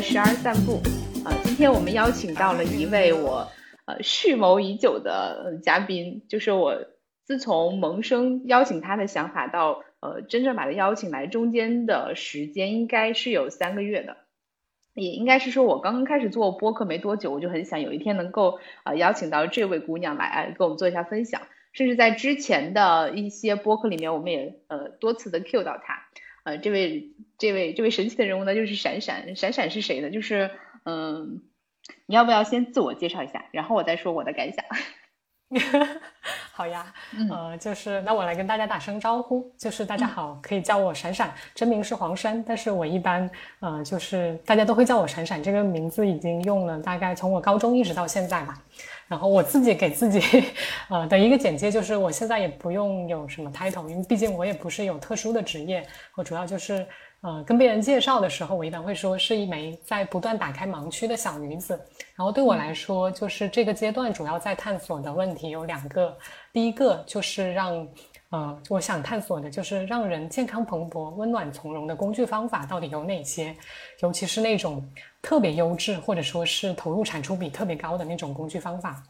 时而散步。啊，今天我们邀请到了一位我呃蓄谋已久的嘉宾，就是我自从萌生邀请他的想法到呃真正把他邀请来，中间的时间应该是有三个月的，也应该是说我刚刚开始做播客没多久，我就很想有一天能够呃邀请到这位姑娘来跟我们做一下分享，甚至在之前的一些播客里面，我们也呃多次的 cue 到她。呃，这位这位这位神奇的人物呢，就是闪闪。闪闪是谁呢？就是嗯，你要不要先自我介绍一下，然后我再说我的感想。好呀，呃，就是那我来跟大家打声招呼，就是大家好，可以叫我闪闪，真名是黄山，但是我一般呃就是大家都会叫我闪闪，这个名字已经用了大概从我高中一直到现在吧。然后我自己给自己，呃的一个简介就是，我现在也不用有什么 title，因为毕竟我也不是有特殊的职业，我主要就是，呃，跟别人介绍的时候，我一般会说是一枚在不断打开盲区的小女子。然后对我来说，就是这个阶段主要在探索的问题有两个，第一个就是让。呃，我想探索的就是让人健康蓬勃、温暖从容的工具方法到底有哪些，尤其是那种特别优质或者说是投入产出比特别高的那种工具方法，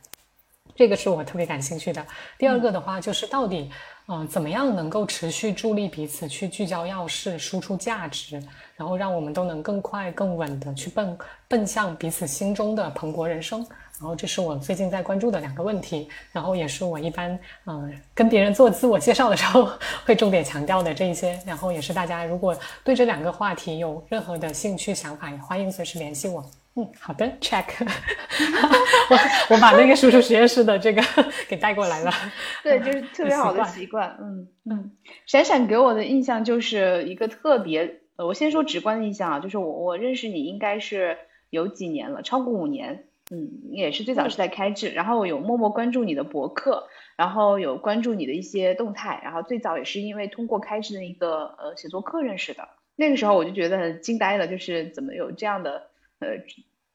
这个是我特别感兴趣的。第二个的话就是到底，嗯，怎么样能够持续助力彼此去聚焦要事、输出价值，然后让我们都能更快、更稳的去奔奔向彼此心中的蓬勃人生。然后这是我最近在关注的两个问题，然后也是我一般嗯跟别人做自我介绍的时候会重点强调的这一些，然后也是大家如果对这两个话题有任何的兴趣想法，也欢迎随时联系我。嗯，好的，check。我我把那个叔叔实验室的这个 给带过来了。对，就是特别好的习惯。嗯嗯，闪闪给我的印象就是一个特别，呃，我先说直观的印象啊，就是我我认识你应该是有几年了，超过五年。嗯，也是最早是在开智，然后有默默关注你的博客，然后有关注你的一些动态，然后最早也是因为通过开智的一个呃写作课认识的，那个时候我就觉得很惊呆了，就是怎么有这样的呃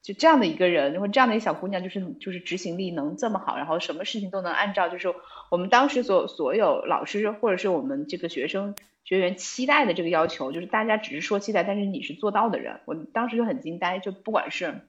就这样的一个人，或这样的一小姑娘，就是就是执行力能这么好，然后什么事情都能按照就是我们当时所所有老师或者是我们这个学生学员期待的这个要求，就是大家只是说期待，但是你是做到的人，我当时就很惊呆，就不管是。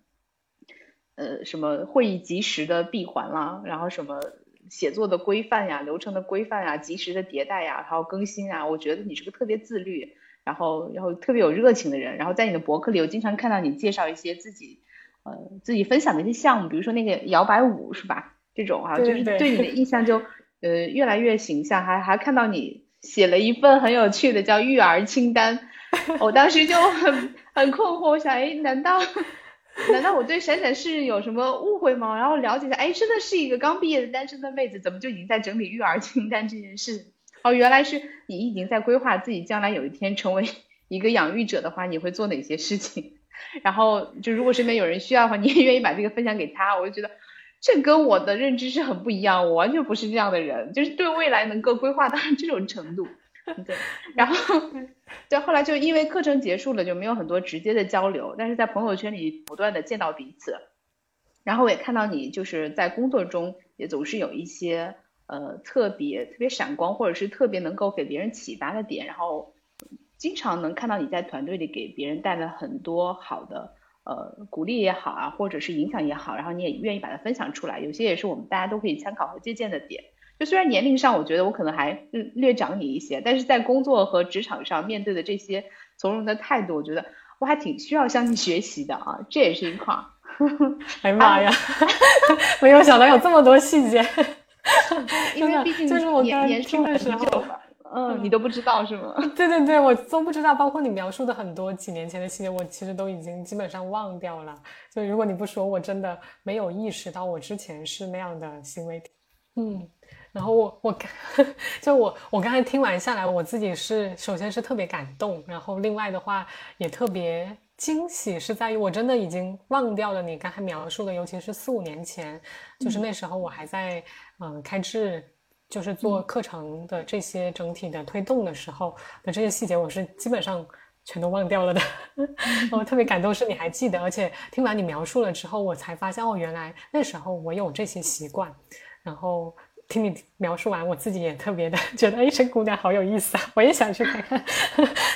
呃，什么会议及时的闭环啦，然后什么写作的规范呀、流程的规范呀、及时的迭代呀，还有更新啊，我觉得你是个特别自律，然后然后特别有热情的人。然后在你的博客里，我经常看到你介绍一些自己呃自己分享的一些项目，比如说那个摇摆舞是吧？这种啊，就是对你的印象就呃越来越形象。还还看到你写了一份很有趣的叫育儿清单，我当时就很很困惑，我想，哎，难道？难道我对闪闪是有什么误会吗？然后了解一下，哎，真的是一个刚毕业的单身的妹子，怎么就已经在整理育儿清单这件事？哦，原来是你已经在规划自己将来有一天成为一个养育者的话，你会做哪些事情？然后就如果身边有人需要的话，你也愿意把这个分享给他，我就觉得这跟我的认知是很不一样，我完全不是这样的人，就是对未来能够规划到这种程度。对，然后，对后来就因为课程结束了，就没有很多直接的交流，但是在朋友圈里不断的见到彼此，然后我也看到你就是在工作中也总是有一些呃特别特别闪光，或者是特别能够给别人启发的点，然后经常能看到你在团队里给别人带来很多好的呃鼓励也好啊，或者是影响也好，然后你也愿意把它分享出来，有些也是我们大家都可以参考和借鉴的点。就虽然年龄上，我觉得我可能还略长你一些，但是在工作和职场上面对的这些从容的态度，我觉得我还挺需要向你学习的啊，这也是一块。哎呀妈呀，没有想到有这么多细节。因为毕竟就是我年年轻的时候，嗯，你都不知道是吗？对对对，我都不知道，包括你描述的很多几年前的细节，我其实都已经基本上忘掉了。就如果你不说，我真的没有意识到我之前是那样的行为。嗯。然后我我 就我我刚才听完下来，我自己是首先是特别感动，然后另外的话也特别惊喜，是在于我真的已经忘掉了你刚才描述的，尤其是四五年前，就是那时候我还在嗯开智，就是做课程的这些整体的推动的时候的这些细节，我是基本上全都忘掉了的。我特别感动是你还记得，而且听完你描述了之后，我才发现哦，原来那时候我有这些习惯，然后。听你描述完，我自己也特别的 觉得，哎，这姑娘好有意思啊！我也想去看看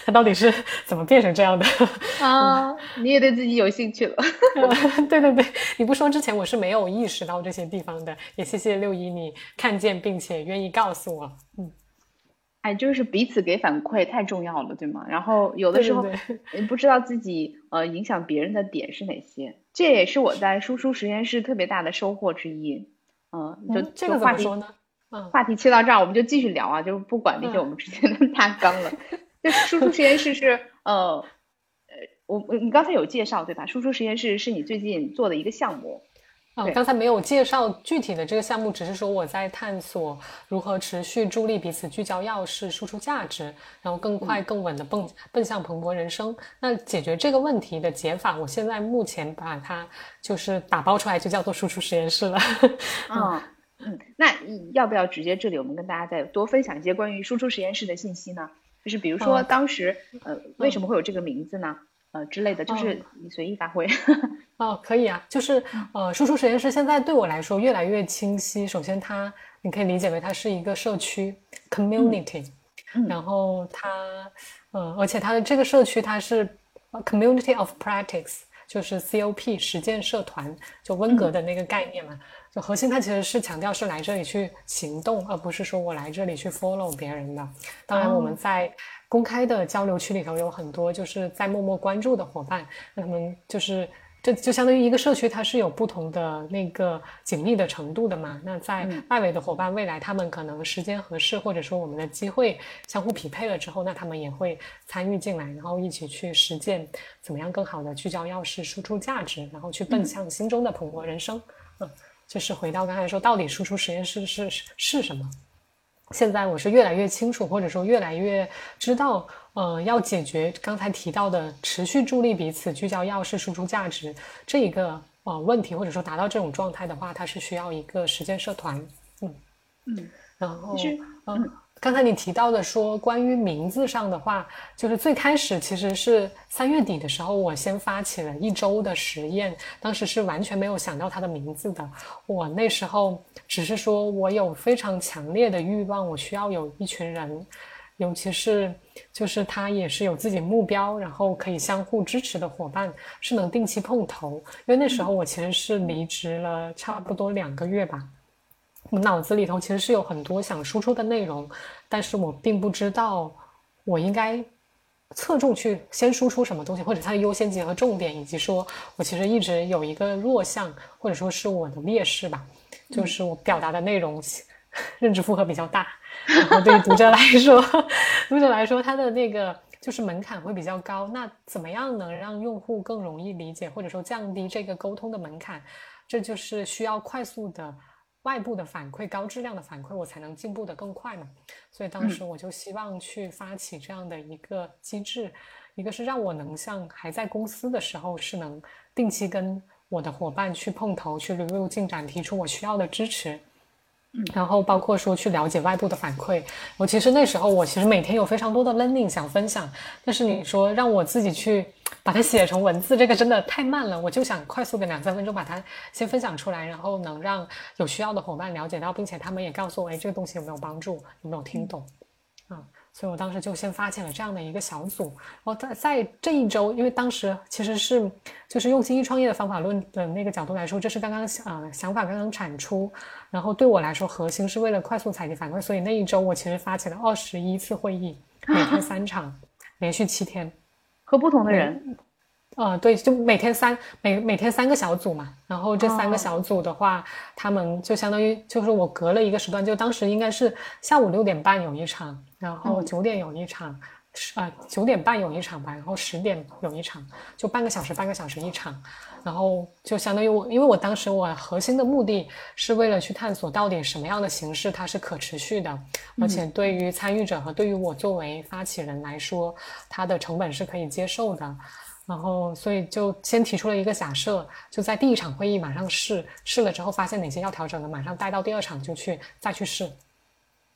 她到底是怎么变成这样的啊！你也对自己有兴趣了？对对对，你不说之前我是没有意识到这些地方的。也谢谢六一，你看见并且愿意告诉我。嗯，哎，就是彼此给反馈太重要了，对吗？然后有的时候你不知道自己呃影响别人的点是哪些，这也是我在输出实验室特别大的收获之一。嗯，就这个话题呢？嗯，话题切到这儿，我们就继续聊啊，就不管那些我们之间的 大纲了。就输出实验室是呃呃，我你刚才有介绍对吧？输出实验室是你最近做的一个项目。啊，刚才没有介绍具体的这个项目，只是说我在探索如何持续助力彼此聚焦钥匙，输出价值，然后更快更稳的奔奔向蓬勃人生。那解决这个问题的解法，我现在目前把它就是打包出来，就叫做输出实验室了。嗯 嗯，那要不要直接这里我们跟大家再多分享一些关于输出实验室的信息呢？就是比如说当时呃为什么会有这个名字呢？呃之类的，就是你随意发挥。哦，可以啊，就是呃，输出实验室现在对我来说越来越清晰。首先，它你可以理解为它是一个社区 community，然后它嗯，而且它的这个社区它是 community of practice，就是 COP 实践社团，就温格的那个概念嘛。就核心它其实是强调是来这里去行动，而不是说我来这里去 follow 别人的。当然，我们在公开的交流区里头有很多就是在默默关注的伙伴，那他们就是这就相当于一个社区，它是有不同的那个紧密的程度的嘛。那在外围的伙伴，未来他们可能时间合适，或者说我们的机会相互匹配了之后，那他们也会参与进来，然后一起去实践怎么样更好的聚焦钥匙，输出价值，然后去奔向心中的蓬勃人生。嗯，就是回到刚才说，到底输出实验室是是什么？现在我是越来越清楚，或者说越来越知道，呃，要解决刚才提到的持续助力彼此聚焦钥匙输出价值这一个呃问题，或者说达到这种状态的话，它是需要一个实践社团，嗯。嗯，然后嗯。刚才你提到的说关于名字上的话，就是最开始其实是三月底的时候，我先发起了一周的实验，当时是完全没有想到它的名字的。我那时候只是说我有非常强烈的欲望，我需要有一群人，尤其是就是他也是有自己目标，然后可以相互支持的伙伴，是能定期碰头。因为那时候我其实是离职了差不多两个月吧。我脑子里头其实是有很多想输出的内容，但是我并不知道我应该侧重去先输出什么东西，或者它的优先级和重点，以及说我其实一直有一个弱项，或者说是我的劣势吧，就是我表达的内容认知负荷比较大，然后对于读者来说，读者来说他的那个就是门槛会比较高。那怎么样能让用户更容易理解，或者说降低这个沟通的门槛？这就是需要快速的。外部的反馈，高质量的反馈，我才能进步的更快嘛。所以当时我就希望去发起这样的一个机制，一个是让我能像还在公司的时候，是能定期跟我的伙伴去碰头，去 review 进展，提出我需要的支持。然后包括说去了解外部的反馈，我其实那时候我其实每天有非常多的 learning 想分享，但是你说让我自己去把它写成文字，这个真的太慢了。我就想快速的两三分钟把它先分享出来，然后能让有需要的伙伴了解到，并且他们也告诉我，哎，这个东西有没有帮助，有没有听懂，啊。所以我当时就先发起了这样的一个小组，然后在在这一周，因为当时其实是就是用精益创业的方法论的那个角度来说，这是刚刚呃想法刚刚产出，然后对我来说核心是为了快速采集反馈，所以那一周我其实发起了二十一次会议，每天三场，连续七天，和不同的人。呃，对，就每天三每每天三个小组嘛，然后这三个小组的话，他们就相当于就是我隔了一个时段，就当时应该是下午六点半有一场，然后九点有一场，呃九点半有一场吧，然后十点有一场，就半个小时半个小时一场，然后就相当于我，因为我当时我核心的目的是为了去探索到底什么样的形式它是可持续的，而且对于参与者和对于我作为发起人来说，它的成本是可以接受的。然后，所以就先提出了一个假设，就在第一场会议马上试，试了之后发现哪些要调整的，马上带到第二场就去再去试。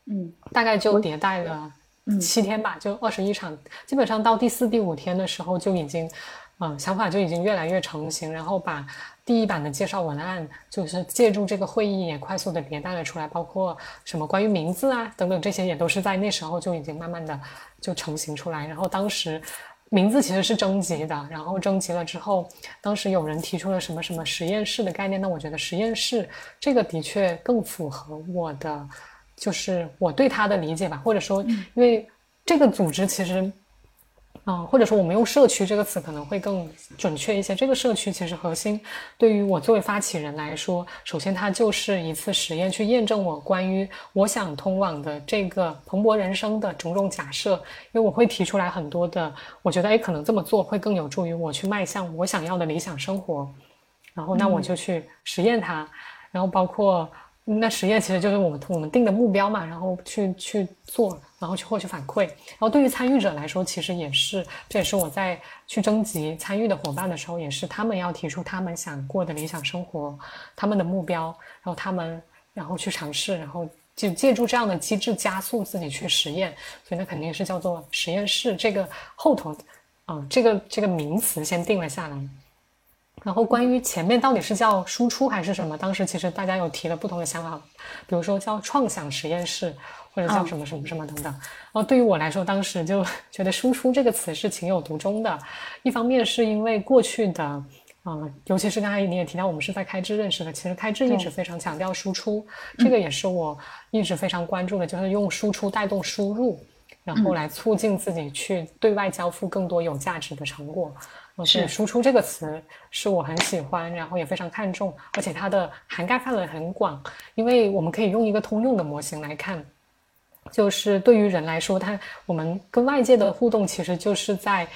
嗯，大概就迭代了七天吧，就二十一场，基本上到第四、第五天的时候就已经，嗯，想法就已经越来越成型，然后把第一版的介绍文案，就是借助这个会议也快速的迭代了出来，包括什么关于名字啊等等这些，也都是在那时候就已经慢慢的就成型出来。然后当时名字其实是征集的，然后征集了之后，当时有人提出了什么什么实验室的概念，那我觉得实验室这个的确更符合我的，就是我对它的理解吧，或者说因为这个组织其实。嗯，或者说我们用“社区”这个词可能会更准确一些。这个社区其实核心对于我作为发起人来说，首先它就是一次实验，去验证我关于我想通往的这个蓬勃人生的种种假设。因为我会提出来很多的，我觉得哎，可能这么做会更有助于我去迈向我想要的理想生活。然后那我就去实验它，然后包括。那实验其实就是我们我们定的目标嘛，然后去去做，然后去获取反馈。然后对于参与者来说，其实也是，这也是我在去征集参与的伙伴的时候，也是他们要提出他们想过的理想生活，他们的目标，然后他们然后去尝试，然后就借助这样的机制加速自己去实验。所以那肯定是叫做实验室这个后头，啊，这个这个名词先定了下来。然后关于前面到底是叫输出还是什么，当时其实大家有提了不同的想法，比如说叫创想实验室，或者叫什么什么什么等等。然后对于我来说，当时就 觉得输出这个词是情有独钟的。一方面是因为过去的，嗯，尤其是刚才你也提到我们是在开智认识的，其实开智一直非常强调输出，这个也是我一直非常关注的，就是用输出带动输入，然后来促进自己去对外交付更多有价值的成果。是输出这个词是我很喜欢，然后也非常看重，而且它的涵盖范围很广，因为我们可以用一个通用的模型来看，就是对于人来说，它我们跟外界的互动其实就是在。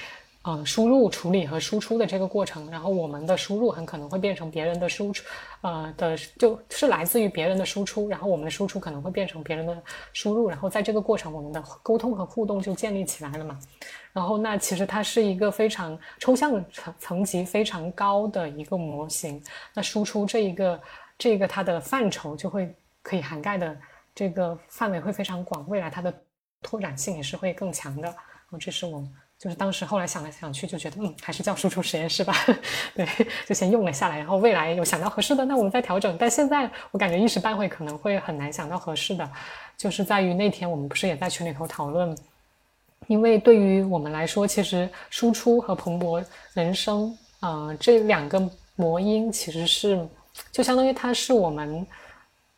嗯，输入、处理和输出的这个过程，然后我们的输入很可能会变成别人的输出，呃的就是来自于别人的输出，然后我们的输出可能会变成别人的输入，然后在这个过程，我们的沟通和互动就建立起来了嘛。然后那其实它是一个非常抽象层层级非常高的一个模型，那输出这一个这个它的范畴就会可以涵盖的这个范围会非常广，未来它的拓展性也是会更强的。然后这是我。就是当时后来想来想去，就觉得嗯，还是叫输出实验室吧。对，就先用了下来。然后未来有想到合适的，那我们再调整。但现在我感觉一时半会可能会很难想到合适的，就是在于那天我们不是也在群里头讨论，因为对于我们来说，其实输出和蓬勃人生，呃，这两个魔音其实是就相当于它是我们。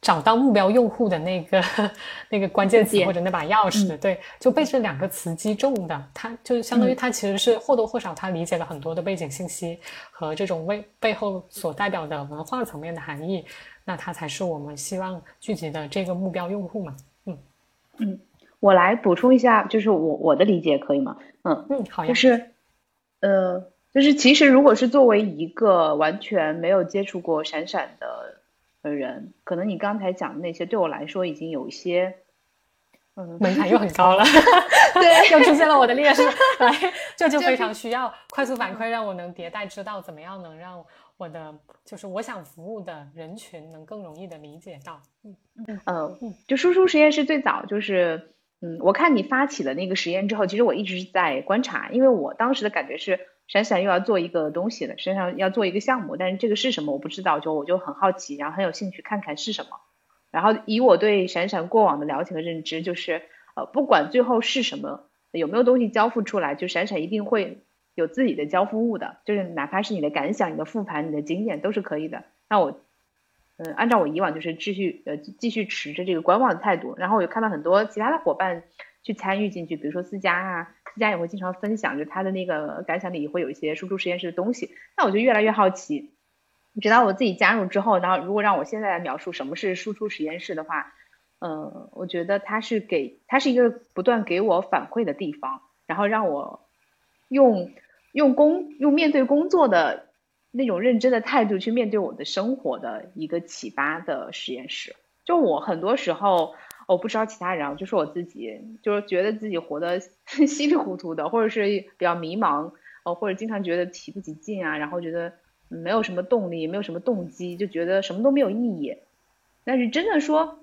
找到目标用户的那个 那个关键词或者那把钥匙，对，就被这两个词击中的，它就相当于它其实是或多或少它理解了很多的背景信息和这种为背后所代表的文化层面的含义，那它才是我们希望聚集的这个目标用户嘛。嗯嗯，我来补充一下，就是我我的理解可以吗？嗯嗯，好呀。就是呃，就是其实如果是作为一个完全没有接触过闪闪的。的人，可能你刚才讲的那些对我来说已经有一些，嗯，门槛 又很高了 对，又出现了我的劣势，来，这就非常需要快速反馈，让我能迭代，知道怎么样能让我的就是我想服务的人群能更容易的理解到，嗯嗯嗯，就输出实验室最早就是，嗯，我看你发起了那个实验之后，其实我一直是在观察，因为我当时的感觉是。闪闪又要做一个东西了，身上要做一个项目，但是这个是什么我不知道，就我就很好奇，然后很有兴趣看看是什么。然后以我对闪闪过往的了解和认知，就是呃不管最后是什么，有没有东西交付出来，就闪闪一定会有自己的交付物的，就是哪怕是你的感想、你的复盘、你的经验都是可以的。那我嗯按照我以往就是继续呃继续持着这个观望的态度，然后我就看到很多其他的伙伴去参与进去，比如说思佳啊。家也会经常分享，就他的那个感想里会有一些输出实验室的东西，那我就越来越好奇。直到我自己加入之后，然后如果让我现在来描述什么是输出实验室的话，嗯，我觉得它是给它是一个不断给我反馈的地方，然后让我用用工用面对工作的那种认真的态度去面对我的生活的一个启发的实验室。就我很多时候。我不知道其他人，就是我自己，就是觉得自己活得 稀里糊涂的，或者是比较迷茫，哦，或者经常觉得提不起劲啊，然后觉得没有什么动力，也没有什么动机，就觉得什么都没有意义。但是真的说，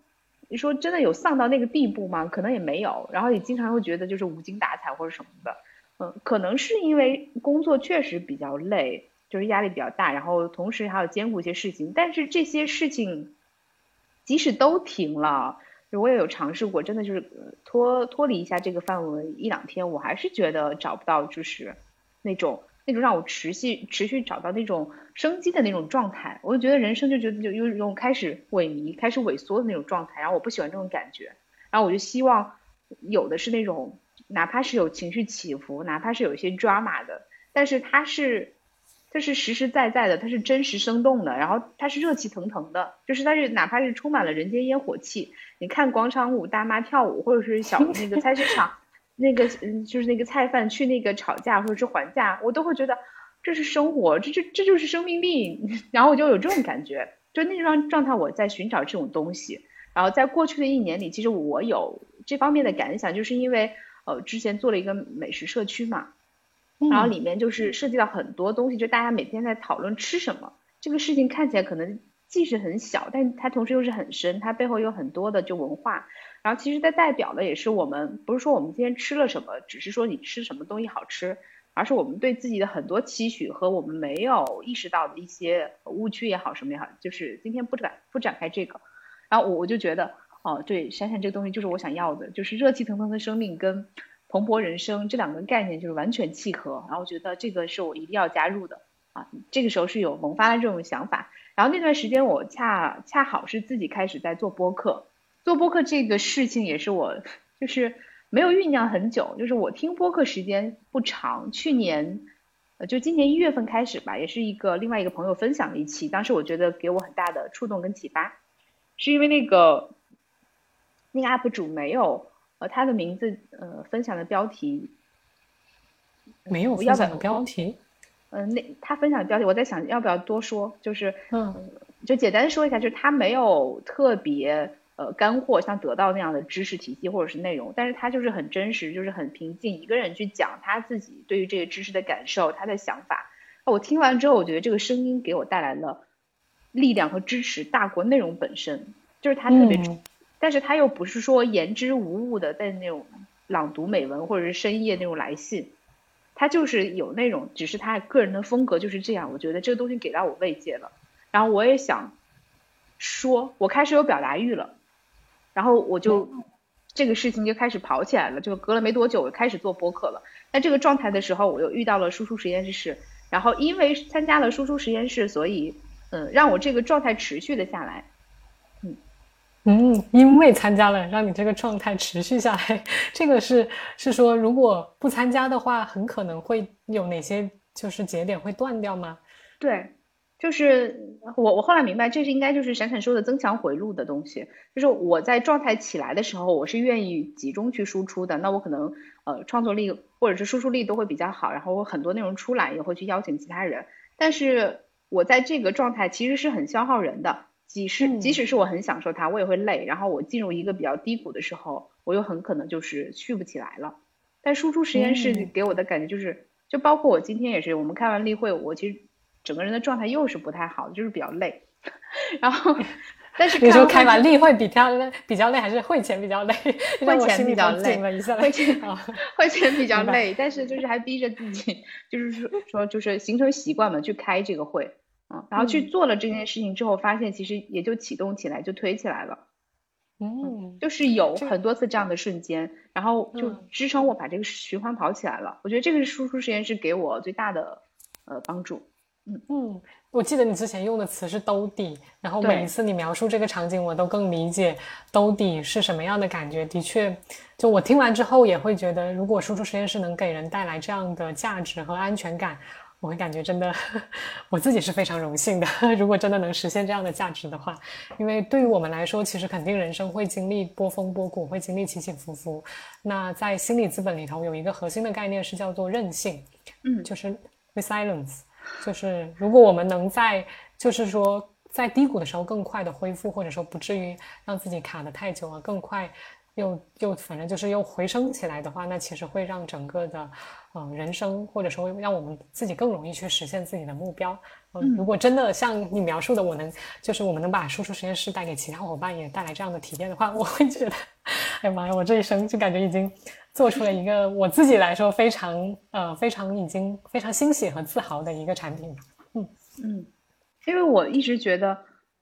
你说真的有丧到那个地步吗？可能也没有。然后也经常会觉得就是无精打采或者什么的，嗯，可能是因为工作确实比较累。就是压力比较大，然后同时还要兼顾一些事情。但是这些事情即使都停了，我也有尝试过，真的就是脱脱离一下这个范围一两天，我还是觉得找不到就是那种那种让我持续持续找到那种生机的那种状态。我就觉得人生就觉得就有一种开始萎靡、开始萎缩的那种状态，然后我不喜欢这种感觉，然后我就希望有的是那种哪怕是有情绪起伏，哪怕是有一些 drama 的。但是它是，它是实实在在的，它是真实生动的，然后它是热气腾腾的，就是它是哪怕是充满了人间烟火气，你看广场舞大妈跳舞，或者是小 那个菜市场，那个嗯就是那个菜贩去那个吵架或者是还价，我都会觉得这是生活，这这这就是生命力，然后我就有这种感觉，就那种状态我在寻找这种东西，然后在过去的一年里，其实我有这方面的感想，就是因为呃之前做了一个美食社区嘛。然后里面就是涉及到很多东西，就大家每天在讨论吃什么这个事情，看起来可能既是很小，但它同时又是很深，它背后有很多的就文化。然后其实它代表的也是我们，不是说我们今天吃了什么，只是说你吃什么东西好吃，而是我们对自己的很多期许和我们没有意识到的一些误区也好，什么也好，就是今天不展不展开这个。然后我我就觉得，哦，对，闪闪这个东西就是我想要的，就是热气腾腾的生命跟。蓬勃人生这两个概念就是完全契合，然后我觉得这个是我一定要加入的啊。这个时候是有萌发了这种想法，然后那段时间我恰恰好是自己开始在做播客，做播客这个事情也是我就是没有酝酿很久，就是我听播客时间不长，去年呃就今年一月份开始吧，也是一个另外一个朋友分享的一期，当时我觉得给我很大的触动跟启发，是因为那个那个 UP 主没有。呃，他的名字，呃，分享的标题没有分享的标题。嗯，那他分享的标题，我在想要不要多说，就是，嗯，就简单说一下，就是他没有特别呃干货，像得到那样的知识体系或者是内容，但是他就是很真实，就是很平静，一个人去讲他自己对于这个知识的感受，他的想法。我听完之后，我觉得这个声音给我带来了力量和支持，大过内容本身，就是他特别。但是他又不是说言之无物的在那种朗读美文或者是深夜那种来信，他就是有那种，只是他个人的风格就是这样。我觉得这个东西给到我慰藉了，然后我也想说，我开始有表达欲了，然后我就这个事情就开始跑起来了。就隔了没多久，我开始做播客了。在这个状态的时候，我又遇到了输出实验室，然后因为参加了输出实验室，所以嗯，让我这个状态持续的下来。嗯，因为参加了，让你这个状态持续下来。这个是是说，如果不参加的话，很可能会有哪些就是节点会断掉吗？对，就是我我后来明白，这是应该就是闪闪说的增强回路的东西。就是我在状态起来的时候，我是愿意集中去输出的，那我可能呃创作力或者是输出力都会比较好，然后我很多内容出来也会去邀请其他人。但是我在这个状态其实是很消耗人的。即使即使是我很享受它，我也会累。然后我进入一个比较低谷的时候，我又很可能就是续不起来了。但输出实验室给我的感觉就是，就包括我今天也是，我们开完例会，我其实整个人的状态又是不太好，就是比较累。然后，但是你说开完例会比较累比较累，还是会前比较累？会前比较累，会前啊，会前比较累。但是就是还逼着自己，就是说说就是形成习惯嘛，去开这个会。嗯，然后去做了这件事情之后，发现其实也就启动起来，就推起来了。嗯，就是有很多次这样的瞬间，然后就支撑我把这个循环跑起来了。我觉得这个是输出实验室给我最大的呃帮助。嗯嗯，我记得你之前用的词是兜底，然后每一次你描述这个场景，我都更理解兜底是什么样的感觉。的确，就我听完之后也会觉得，如果输出实验室能给人带来这样的价值和安全感。我会感觉真的，我自己是非常荣幸的。如果真的能实现这样的价值的话，因为对于我们来说，其实肯定人生会经历波峰波谷，会经历起起伏伏。那在心理资本里头，有一个核心的概念是叫做韧性，嗯，就是 resilience，就是如果我们能在，就是说在低谷的时候更快的恢复，或者说不至于让自己卡的太久了，更快。又又反正就是又回升起来的话，那其实会让整个的，嗯，人生或者说让我们自己更容易去实现自己的目标。嗯，如果真的像你描述的，我能就是我们能把输出实验室带给其他伙伴，也带来这样的体验的话，我会觉得，哎呀妈呀，我这一生就感觉已经做出了一个我自己来说非常呃非常已经非常欣喜和自豪的一个产品。嗯，因为我一直觉得，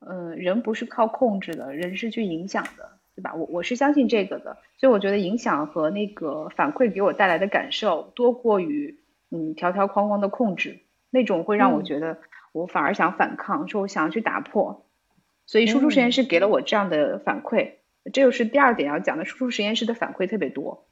嗯，人不是靠控制的，人是去影响的，对吧？我我是相信这个的，所以我觉得影响和那个反馈给我带来的感受多过于嗯条条框框的控制，那种会让我觉得我反而想反抗，说我想要去打破。所以输出实验室给了我这样的反馈，这就是第二点要讲的，输出实验室的反馈特别多，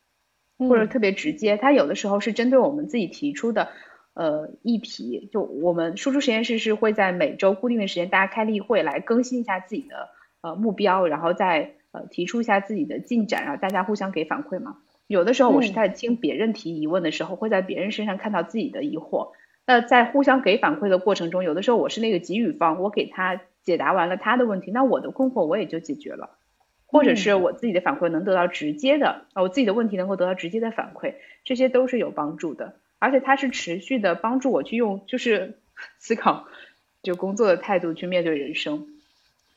或者特别直接，它有的时候是针对我们自己提出的。呃，议题就我们输出实验室是会在每周固定的时间，大家开例会来更新一下自己的呃目标，然后再呃提出一下自己的进展，然后大家互相给反馈嘛。有的时候我是在听别人提疑问的时候，会在别人身上看到自己的疑惑。那在互相给反馈的过程中，有的时候我是那个给予方，我给他解答完了他的问题，那我的困惑我也就解决了，或者是我自己的反馈能得到直接的，啊，我自己的问题能够得到直接的反馈，这些都是有帮助的。而且它是持续的帮助我去用，就是 思考，就工作的态度去面对人生。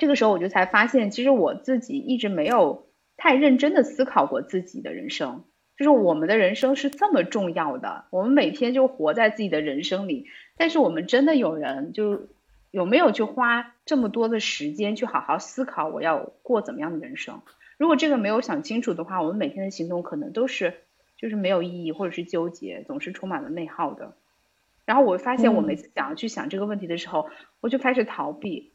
这个时候我就才发现，其实我自己一直没有太认真的思考过自己的人生。就是我们的人生是这么重要的，我们每天就活在自己的人生里。但是我们真的有人就有没有去花这么多的时间去好好思考我要过怎么样的人生？如果这个没有想清楚的话，我们每天的行动可能都是。就是没有意义，或者是纠结，总是充满了内耗的。然后我发现，我每次想要去想这个问题的时候，我就开始逃避，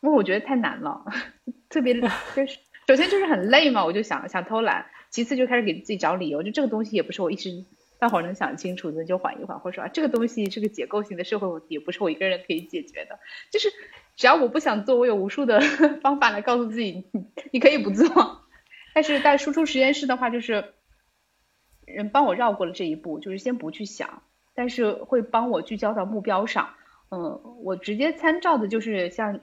因为我觉得太难了，特别 就是首先就是很累嘛，我就想想偷懒；其次就开始给自己找理由，就这个东西也不是我一时半会儿能想清楚的，就缓一缓，或者说啊，这个东西是个结构性的社会问题，也不是我一个人可以解决的。就是只要我不想做，我有无数的 方法来告诉自己，你可以不做。但是在输出实验室的话，就是。人帮我绕过了这一步，就是先不去想，但是会帮我聚焦到目标上。嗯，我直接参照的就是像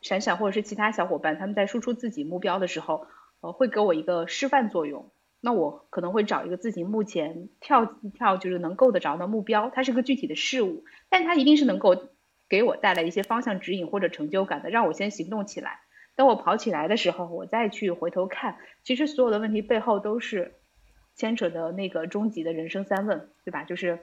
闪闪或者是其他小伙伴，他们在输出自己目标的时候，呃，会给我一个示范作用。那我可能会找一个自己目前跳一跳就是能够得着的目标，它是个具体的事物，但它一定是能够给我带来一些方向指引或者成就感的，让我先行动起来。等我跑起来的时候，我再去回头看，其实所有的问题背后都是。牵扯的那个终极的人生三问，对吧？就是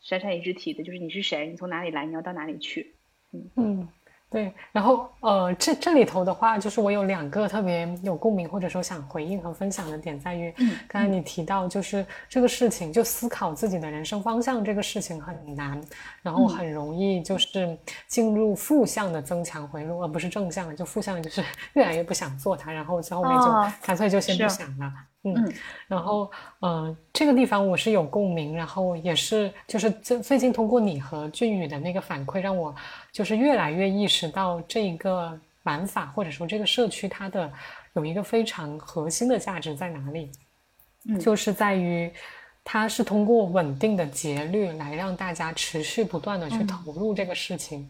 珊珊一直提的，就是你是谁，你从哪里来，你要到哪里去？嗯嗯，对。然后呃，这这里头的话，就是我有两个特别有共鸣，或者说想回应和分享的点，在于刚才你提到，就是这个事情，就思考自己的人生方向这个事情很难，然后很容易就是进入负向的增强回路，而不是正向的，就负向就是 越来越不想做它，然后最后面就干脆就先不想了。嗯，然后，嗯，这个地方我是有共鸣，然后也是，就是最最近通过你和俊宇的那个反馈，让我就是越来越意识到这一个玩法或者说这个社区它的有一个非常核心的价值在哪里，嗯，就是在于它是通过稳定的节律来让大家持续不断的去投入这个事情，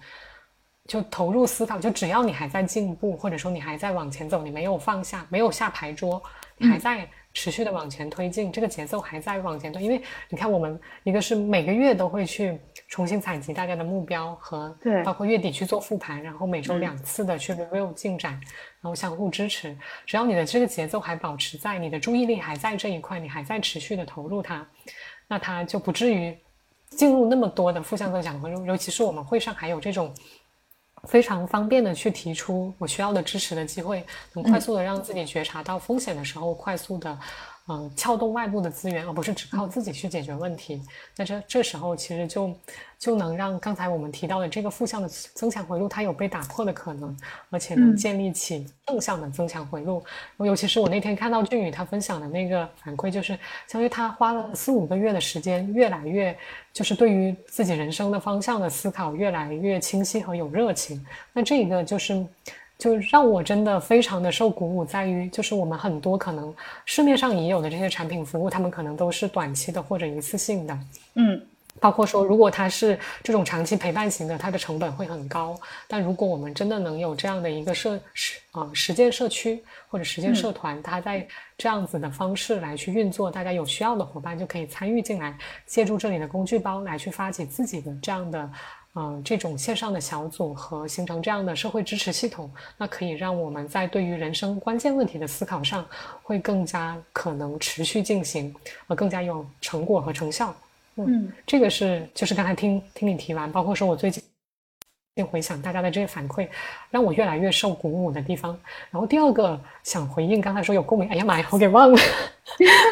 就投入思考，就只要你还在进步，或者说你还在往前走，你没有放下，没有下牌桌，你还在。持续的往前推进，这个节奏还在往前推。因为你看，我们一个是每个月都会去重新采集大家的目标和对，包括月底去做复盘，然后每周两次的去 review 进展，然后相互支持。只要你的这个节奏还保持在，你的注意力还在这一块，你还在持续的投入它，那它就不至于进入那么多的负向增长。尤其是我们会上还有这种。非常方便的去提出我需要的支持的机会，能快速的让自己觉察到风险的时候，快速的。嗯，撬动外部的资源，而不是只靠自己去解决问题。那这这时候其实就就能让刚才我们提到的这个负向的增强回路，它有被打破的可能，而且能建立起正向的增强回路。尤其是我那天看到俊宇他分享的那个反馈，就是相当于他花了四五个月的时间，越来越就是对于自己人生的方向的思考越来越清晰和有热情。那这一个就是。就让我真的非常的受鼓舞，在于就是我们很多可能市面上已有的这些产品服务，他们可能都是短期的或者一次性的，嗯，包括说如果它是这种长期陪伴型的，它的成本会很高。但如果我们真的能有这样的一个社实啊实践社区或者实践社团，它在这样子的方式来去运作，大家有需要的伙伴就可以参与进来，借助这里的工具包来去发起自己的这样的。嗯，这种线上的小组和形成这样的社会支持系统，那可以让我们在对于人生关键问题的思考上，会更加可能持续进行，呃，更加有成果和成效。嗯，这个是就是刚才听听你提完，包括说我最近回想大家的这些反馈，让我越来越受鼓舞的地方。然后第二个想回应刚才说有共鸣，哎呀妈呀，我给忘了，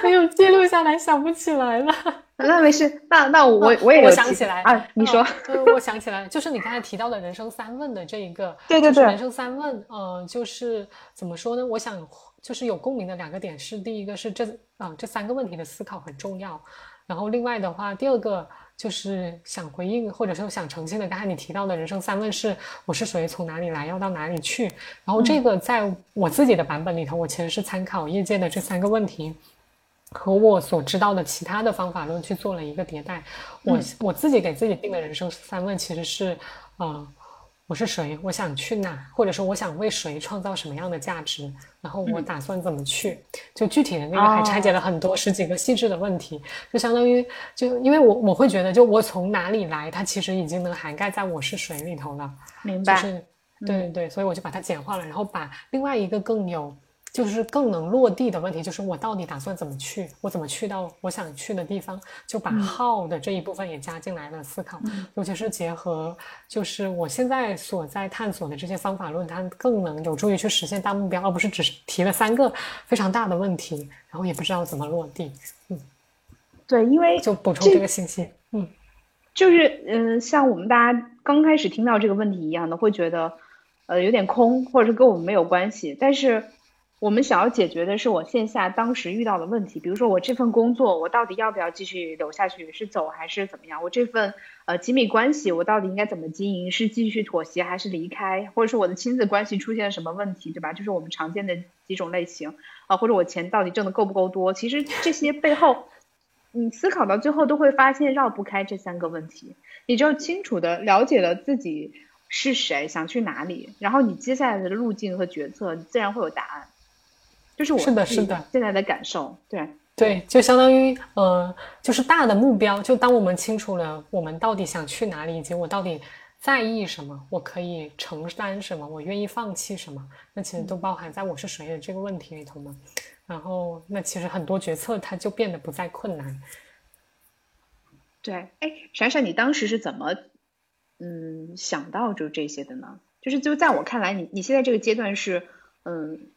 没有记录下来，想不起来了。那没事，那那我我也我想起来啊，你说，我想起来，就是你刚才提到的人生三问的这一个，对对对，人生三问，呃，就是怎么说呢？我想就是有共鸣的两个点是，第一个是这啊这三个问题的思考很重要，然后另外的话，第二个。就是想回应，或者说想澄清的，刚才你提到的人生三问是：我是谁，从哪里来，要到哪里去？然后这个在我自己的版本里头，我其实是参考业界的这三个问题，和我所知道的其他的方法论去做了一个迭代。我我自己给自己定的人生三问其实是：呃。我是谁？我想去哪？或者说我想为谁创造什么样的价值？然后我打算怎么去？就具体的那个还拆解了很多十几个细致的问题，就相当于就因为我我会觉得，就我从哪里来，它其实已经能涵盖在我是谁里头了。明白。就是对对对，所以我就把它简化了，然后把另外一个更有。就是更能落地的问题，就是我到底打算怎么去？我怎么去到我想去的地方？就把 how 的这一部分也加进来了思考，尤其是结合就是我现在所在探索的这些方法论，它更能有助于去实现大目标，而不是只是提了三个非常大的问题，然后也不知道怎么落地。嗯，对，因为就补充这个信息。嗯，就是嗯，像我们大家刚开始听到这个问题一样的，会觉得呃有点空，或者是跟我们没有关系，但是。我们想要解决的是我线下当时遇到的问题，比如说我这份工作，我到底要不要继续留下去，是走还是怎么样？我这份呃亲密关系，我到底应该怎么经营？是继续妥协还是离开？或者是我的亲子关系出现了什么问题，对吧？就是我们常见的几种类型啊，或者我钱到底挣的够不够多？其实这些背后，你思考到最后都会发现绕不开这三个问题。你就清楚的了解了自己是谁，想去哪里，然后你接下来的路径和决策，自然会有答案。就是我是的，是的，现在的感受，对对，就相当于呃，就是大的目标。就当我们清楚了我们到底想去哪里，以及我到底在意什么，我可以承担什么，我愿意放弃什么，那其实都包含在我是谁的这个问题里头嘛。然后，那其实很多决策它就变得不再困难。对，哎，闪闪，你当时是怎么嗯想到就这些的呢？就是就在我看来，你你现在这个阶段是嗯。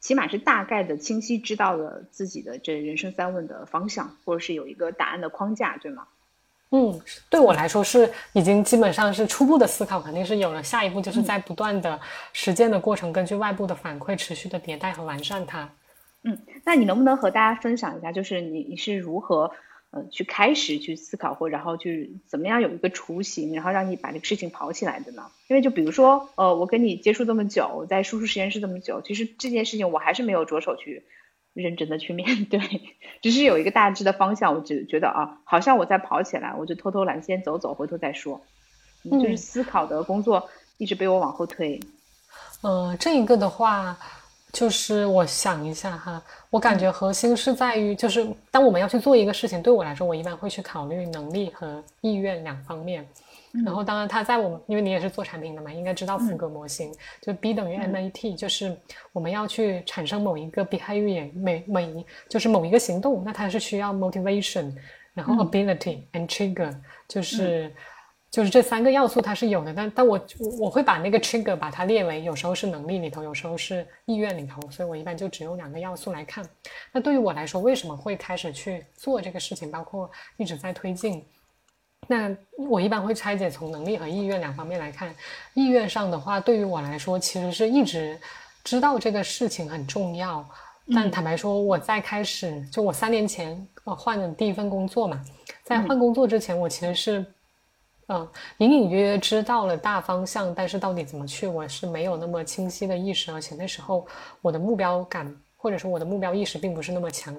起码是大概的清晰知道了自己的这人生三问的方向，或者是有一个答案的框架，对吗？嗯，对我来说是已经基本上是初步的思考，肯定是有了。下一步就是在不断的实践的过程，根据外部的反馈持续的迭代和完善它。嗯，那你能不能和大家分享一下，就是你你是如何？呃，去开始去思考或然后去怎么样有一个雏形，然后让你把这个事情跑起来的呢？因为就比如说，呃，我跟你接触这么久，在输出实验室这么久，其实这件事情我还是没有着手去认真的去面对，只是有一个大致的方向，我只觉得啊，好像我在跑起来，我就偷偷懒，先走走，回头再说。就是思考的工作一直被我往后推。嗯，这一个的话。就是我想一下哈，我感觉核心是在于，就是当我们要去做一个事情，对我来说，我一般会去考虑能力和意愿两方面。然后，当然，他在我们，因为你也是做产品的嘛，应该知道福格模型，就 B 等于 MAT，就是我们要去产生某一个 behavior，每每一就是某一个行动，那它是需要 motivation，然后 ability and trigger，就是。就是这三个要素它是有的，但但我我会把那个 trigger 把它列为有时候是能力里头，有时候是意愿里头，所以我一般就只用两个要素来看。那对于我来说，为什么会开始去做这个事情，包括一直在推进？那我一般会拆解从能力和意愿两方面来看。意愿上的话，对于我来说，其实是一直知道这个事情很重要，但坦白说，我在开始就我三年前我换的第一份工作嘛，在换工作之前，我其实是。嗯，隐隐约约知道了大方向，但是到底怎么去，我是没有那么清晰的意识，而且那时候我的目标感或者说我的目标意识并不是那么强。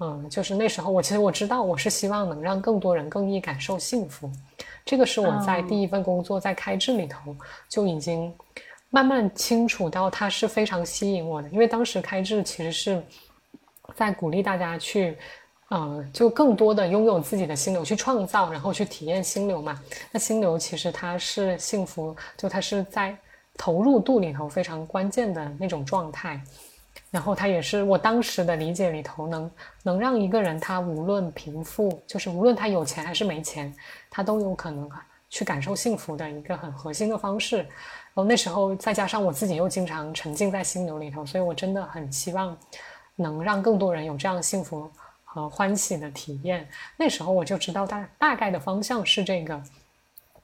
嗯，就是那时候我其实我知道我是希望能让更多人更易感受幸福，这个是我在第一份工作在开智里头就已经慢慢清楚到它是非常吸引我的，因为当时开智其实是在鼓励大家去。嗯，就更多的拥有自己的心流去创造，然后去体验心流嘛。那心流其实它是幸福，就它是在投入度里头非常关键的那种状态。然后它也是我当时的理解里头，能能让一个人他无论贫富，就是无论他有钱还是没钱，他都有可能去感受幸福的一个很核心的方式。然后那时候再加上我自己又经常沉浸在心流里头，所以我真的很希望能让更多人有这样幸福和欢喜的体验。那时候我就知道大大概的方向是这个，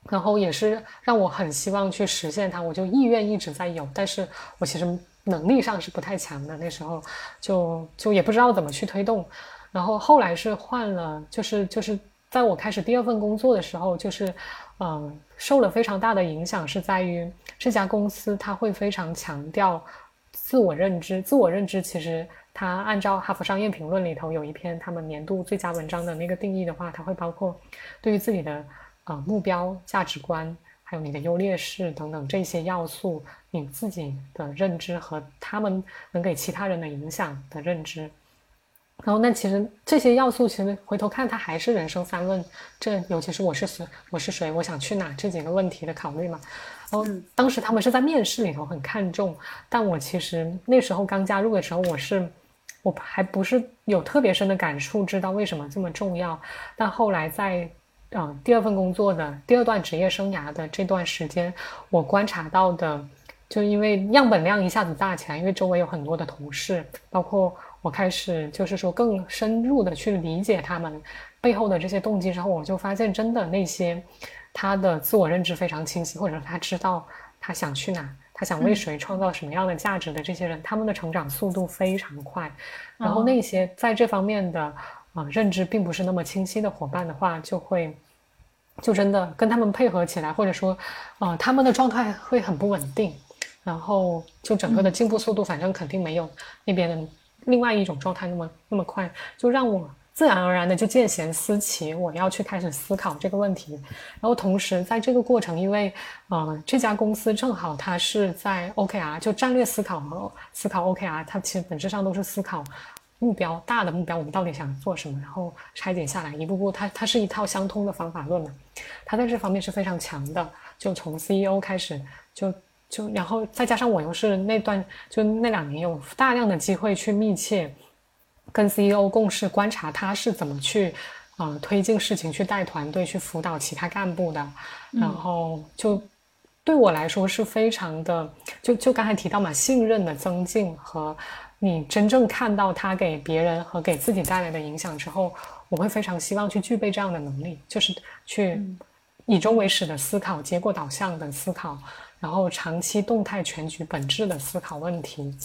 然后也是让我很希望去实现它，我就意愿一直在有，但是我其实能力上是不太强的。那时候就就也不知道怎么去推动。然后后来是换了，就是就是在我开始第二份工作的时候，就是嗯。受了非常大的影响，是在于这家公司它会非常强调自我认知。自我认知其实它按照《哈佛商业评论》里头有一篇他们年度最佳文章的那个定义的话，它会包括对于自己的呃目标、价值观，还有你的优劣势等等这些要素，你自己的认知和他们能给其他人的影响的认知。然后，那其实这些要素，其实回头看，它还是人生三问。这尤其是我是谁，我是谁，我想去哪这几个问题的考虑嘛。然后当时他们是在面试里头很看重，但我其实那时候刚加入的时候，我是我还不是有特别深的感触，知道为什么这么重要。但后来在嗯第二份工作的第二段职业生涯的这段时间，我观察到的，就因为样本量一下子大起来，因为周围有很多的同事，包括。我开始就是说更深入的去理解他们背后的这些动机之后，我就发现真的那些他的自我认知非常清晰，或者他知道他想去哪，他想为谁创造什么样的价值的这些人，他们的成长速度非常快。然后那些在这方面的啊认知并不是那么清晰的伙伴的话，就会就真的跟他们配合起来，或者说啊他们的状态会很不稳定，然后就整个的进步速度反正肯定没有那边的。另外一种状态那么那么快，就让我自然而然的就见贤思齐，我要去开始思考这个问题。然后同时在这个过程，因为呃这家公司正好它是在 OKR，就战略思考和思考 OKR，它其实本质上都是思考目标大的目标，我们到底想做什么，然后拆解下来一步步，它它是一套相通的方法论嘛。它在这方面是非常强的，就从 CEO 开始就。就然后再加上我又是那段就那两年有大量的机会去密切跟 CEO 共事，观察他是怎么去啊推进事情，去带团队，去辅导其他干部的。然后就对我来说是非常的，就就刚才提到嘛，信任的增进和你真正看到他给别人和给自己带来的影响之后，我会非常希望去具备这样的能力，就是去以终为始的思考，结果导向的思考。然后长期动态全局本质的思考问题，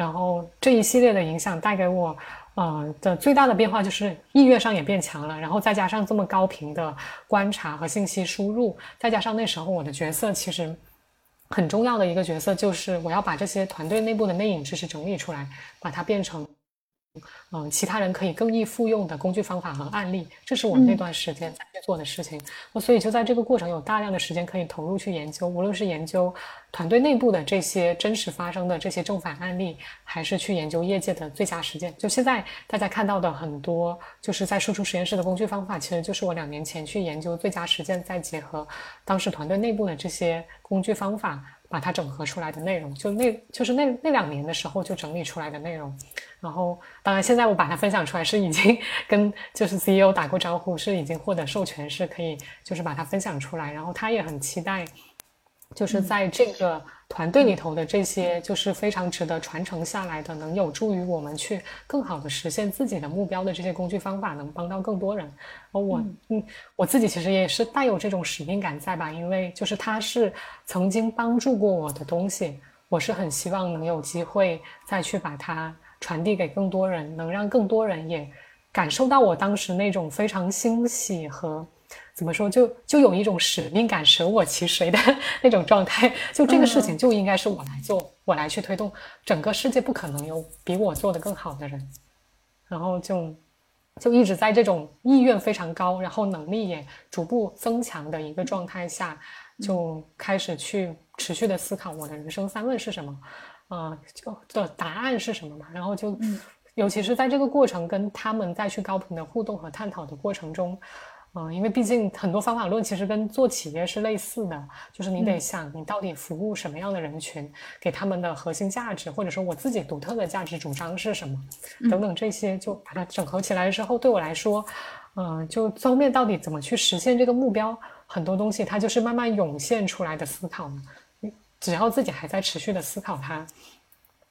然后这一系列的影响带给我，呃的最大的变化就是意愿上也变强了。然后再加上这么高频的观察和信息输入，再加上那时候我的角色其实很重要的一个角色就是我要把这些团队内部的内隐知识整理出来，把它变成。嗯，其他人可以更易复用的工具方法和案例，这是我那段时间在做的事情。那所以就在这个过程有大量的时间可以投入去研究，无论是研究团队内部的这些真实发生的这些正反案例，还是去研究业界的最佳实践。就现在大家看到的很多，就是在输出实验室的工具方法，其实就是我两年前去研究最佳实践，再结合当时团队内部的这些工具方法。把它整合出来的内容，就那就是那那两年的时候就整理出来的内容，然后当然现在我把它分享出来是已经 跟就是 CEO 打过招呼，是已经获得授权，是可以就是把它分享出来，然后他也很期待。就是在这个团队里头的这些，就是非常值得传承下来的，能有助于我们去更好的实现自己的目标的这些工具方法，能帮到更多人。而我，嗯，我自己其实也是带有这种使命感在吧，因为就是它是曾经帮助过我的东西，我是很希望能有机会再去把它传递给更多人，能让更多人也感受到我当时那种非常欣喜和。怎么说？就就有一种使命感，舍我其谁的那种状态。就这个事情就应该是我来做，我来去推动。整个世界不可能有比我做的更好的人。然后就就一直在这种意愿非常高，然后能力也逐步增强的一个状态下，就开始去持续的思考我的人生三问是什么，啊，就的答案是什么嘛。然后就，尤其是在这个过程跟他们再去高频的互动和探讨的过程中。嗯，因为毕竟很多方法论其实跟做企业是类似的，就是你得想你到底服务什么样的人群，给他们的核心价值，或者说我自己独特的价值主张是什么，等等这些，就把它整合起来之后，对我来说，嗯，就后面到底怎么去实现这个目标，很多东西它就是慢慢涌现出来的思考嘛。只要自己还在持续的思考它。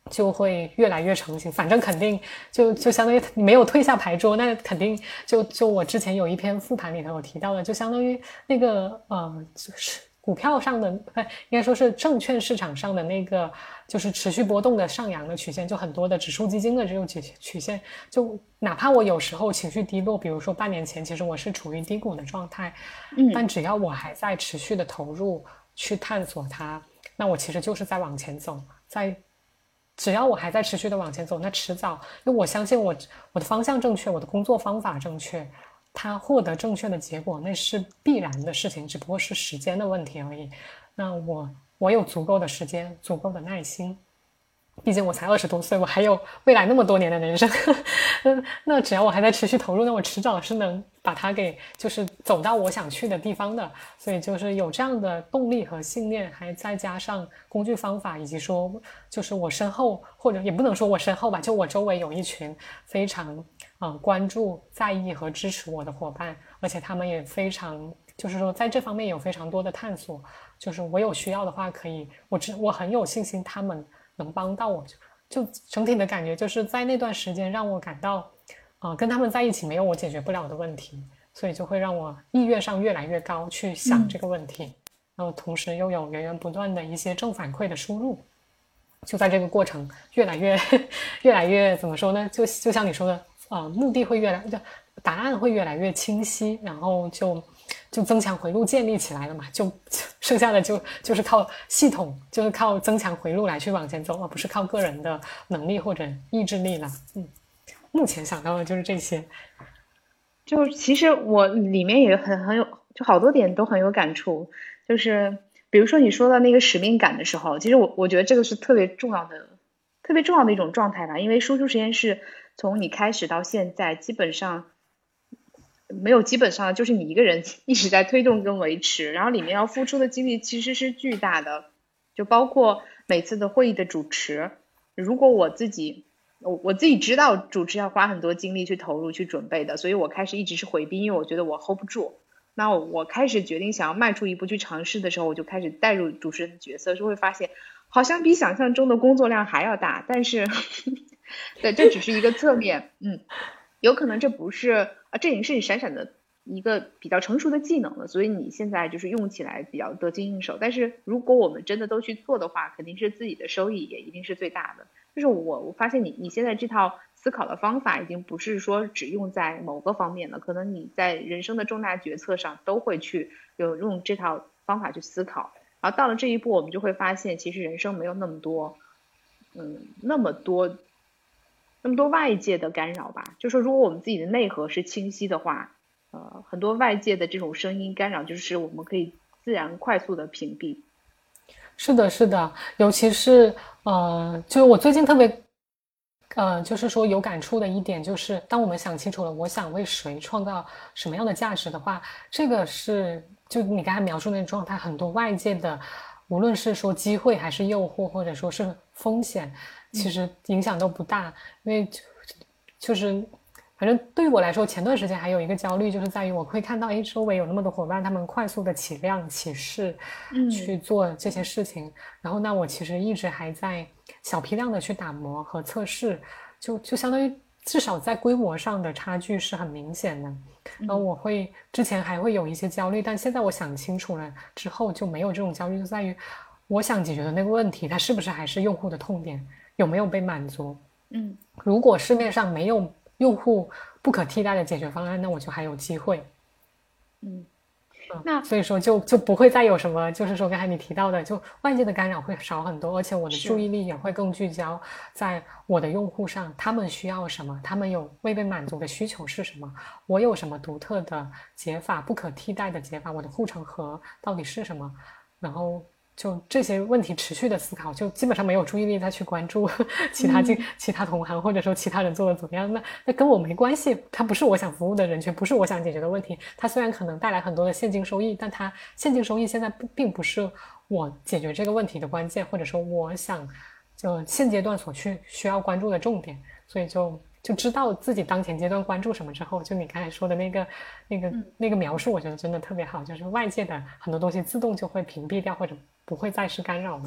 就会越来越成型，反正肯定就就相当于你没有退下牌桌，那肯定就就我之前有一篇复盘里头有提到的，就相当于那个呃，就是股票上的，应该说是证券市场上的那个就是持续波动的上扬的曲线，就很多的指数基金的这种曲曲线，就哪怕我有时候情绪低落，比如说半年前，其实我是处于低谷的状态，嗯，但只要我还在持续的投入去探索它，那我其实就是在往前走，在。只要我还在持续的往前走，那迟早，因为我相信我我的方向正确，我的工作方法正确，他获得正确的结果那是必然的事情，只不过是时间的问题而已。那我我有足够的时间，足够的耐心。毕竟我才二十多岁，我还有未来那么多年的人生，嗯，那只要我还在持续投入，那我迟早是能把它给就是走到我想去的地方的。所以就是有这样的动力和信念，还再加上工具方法，以及说就是我身后或者也不能说我身后吧，就我周围有一群非常嗯关注、在意和支持我的伙伴，而且他们也非常就是说在这方面有非常多的探索。就是我有需要的话，可以，我知我很有信心他们。能帮到我，就就整体的感觉就是在那段时间让我感到，啊，跟他们在一起没有我解决不了的问题，所以就会让我意愿上越来越高去想这个问题，然后同时又有源源不断的一些正反馈的输入，就在这个过程越来越越来越怎么说呢？就就像你说的，啊，目的会越来，就答案会越来越清晰，然后就。就增强回路建立起来了嘛，就剩下的就就是靠系统，就是靠增强回路来去往前走，而不是靠个人的能力或者意志力了。嗯，目前想到的就是这些。就其实我里面也很很有，就好多点都很有感触。就是比如说你说到那个使命感的时候，其实我我觉得这个是特别重要的，特别重要的一种状态吧。因为输出实验室从你开始到现在，基本上。没有，基本上就是你一个人 一直在推动跟维持，然后里面要付出的精力其实是巨大的，就包括每次的会议的主持。如果我自己，我我自己知道主持要花很多精力去投入去准备的，所以我开始一直是回避，因为我觉得我 hold 不住。那我开始决定想要迈出一步去尝试的时候，我就开始带入主持人的角色，就会发现好像比想象中的工作量还要大。但是，对，这只是一个侧面，嗯，有可能这不是。啊，这已经是你闪闪的一个比较成熟的技能了，所以你现在就是用起来比较得心应手。但是如果我们真的都去做的话，肯定是自己的收益也一定是最大的。就是我我发现你你现在这套思考的方法已经不是说只用在某个方面了，可能你在人生的重大决策上都会去有用这套方法去思考。然后到了这一步，我们就会发现其实人生没有那么多，嗯，那么多。那么多外界的干扰吧，就说如果我们自己的内核是清晰的话，呃，很多外界的这种声音干扰，就是我们可以自然快速的屏蔽。是的，是的，尤其是呃，就我最近特别，呃，就是说有感触的一点，就是当我们想清楚了我想为谁创造什么样的价值的话，这个是就你刚才描述那个状态，很多外界的，无论是说机会还是诱惑，或者说是风险。其实影响都不大，因为就就是，反正对于我来说，前段时间还有一个焦虑，就是在于我会看到，哎，周围有那么多伙伴，他们快速的起量起势，嗯，去做这些事情，然后那我其实一直还在小批量的去打磨和测试，就就相当于至少在规模上的差距是很明显的，然后我会之前还会有一些焦虑，但现在我想清楚了之后就没有这种焦虑，就在于我想解决的那个问题，它是不是还是用户的痛点。有没有被满足？嗯，如果市面上没有用户不可替代的解决方案，那我就还有机会。嗯，那所以说就就不会再有什么，就是说刚才你提到的，就外界的干扰会少很多，而且我的注意力也会更聚焦在我的用户上，他们需要什么，他们有未被满足的需求是什么，我有什么独特的解法，不可替代的解法，我的护城河到底是什么，然后。就这些问题持续的思考，就基本上没有注意力再去关注 其他竞其他同行或者说其他人做的怎么样。那那跟我没关系，它不是我想服务的人群，不是我想解决的问题。它虽然可能带来很多的现金收益，但它现金收益现在并不是我解决这个问题的关键，或者说我想就现阶段所去需要关注的重点。所以就就知道自己当前阶段关注什么之后，就你刚才说的那个那个那个描述，我觉得真的特别好，就是外界的很多东西自动就会屏蔽掉，或者不会再是干扰了。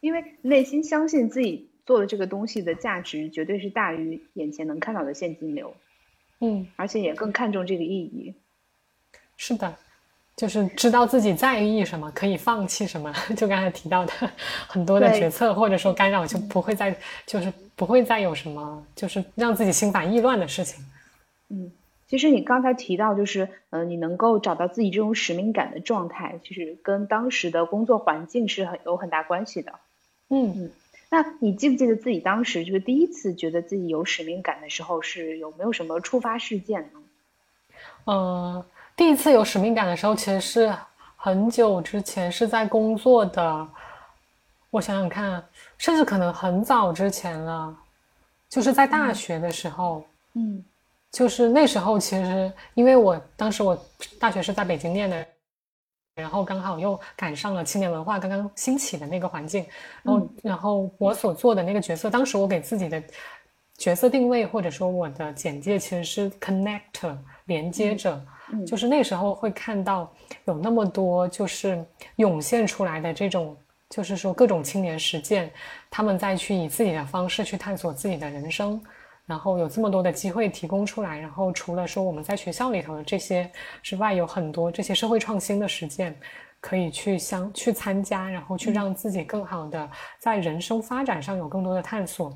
因为内心相信自己做的这个东西的价值绝对是大于眼前能看到的现金流，嗯，而且也更看重这个意义。是的。就是知道自己在意什么，可以放弃什么。就刚才提到的很多的决策或者说干扰，就不会再就是不会再有什么就是让自己心烦意乱的事情。嗯，其实你刚才提到，就是呃，你能够找到自己这种使命感的状态，其实跟当时的工作环境是很有很大关系的。嗯嗯，那你记不记得自己当时就是第一次觉得自己有使命感的时候，是有没有什么触发事件呢？嗯。第一次有使命感的时候，其实是很久之前，是在工作的。我想想看，甚至可能很早之前了，就是在大学的时候。嗯，就是那时候，其实因为我当时我大学是在北京念的，然后刚好又赶上了青年文化刚刚兴起的那个环境，然后然后我所做的那个角色，当时我给自己的角色定位或者说我的简介其实是 connector 连接者。就是那时候会看到有那么多就是涌现出来的这种，就是说各种青年实践，他们再去以自己的方式去探索自己的人生，然后有这么多的机会提供出来，然后除了说我们在学校里头的这些之外，有很多这些社会创新的实践可以去相去参加，然后去让自己更好的在人生发展上有更多的探索。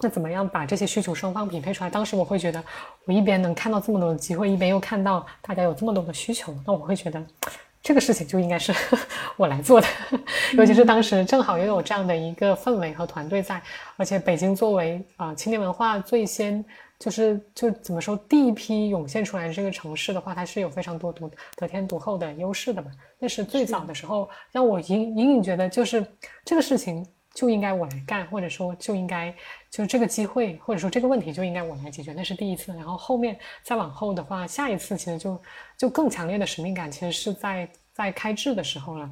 那怎么样把这些需求双方匹配出来？当时我会觉得，我一边能看到这么多的机会，一边又看到大家有这么多的需求，那我会觉得，这个事情就应该是 我来做的。尤其是当时正好又有这样的一个氛围和团队在，而且北京作为啊青年文化最先就是就怎么说第一批涌现出来的这个城市的话，它是有非常多独得天独厚的优势的嘛。那是最早的时候，让我隐隐隐觉得就是这个事情。就应该我来干，或者说就应该就是这个机会，或者说这个问题就应该我来解决，那是第一次。然后后面再往后的话，下一次其实就就更强烈的使命感，其实是在在开智的时候了。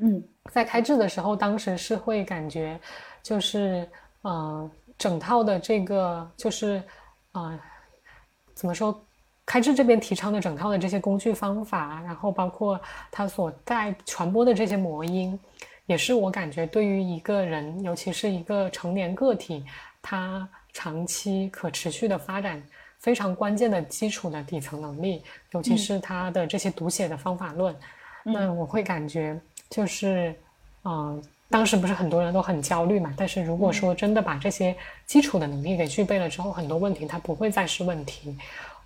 嗯，在开智的时候，当时是会感觉就是呃整套的这个就是啊怎么说，开智这边提倡的整套的这些工具方法，然后包括它所带传播的这些魔音。也是我感觉，对于一个人，尤其是一个成年个体，他长期可持续的发展非常关键的基础的底层能力，尤其是他的这些读写的方法论。那我会感觉，就是，嗯，当时不是很多人都很焦虑嘛？但是如果说真的把这些基础的能力给具备了之后，很多问题它不会再是问题。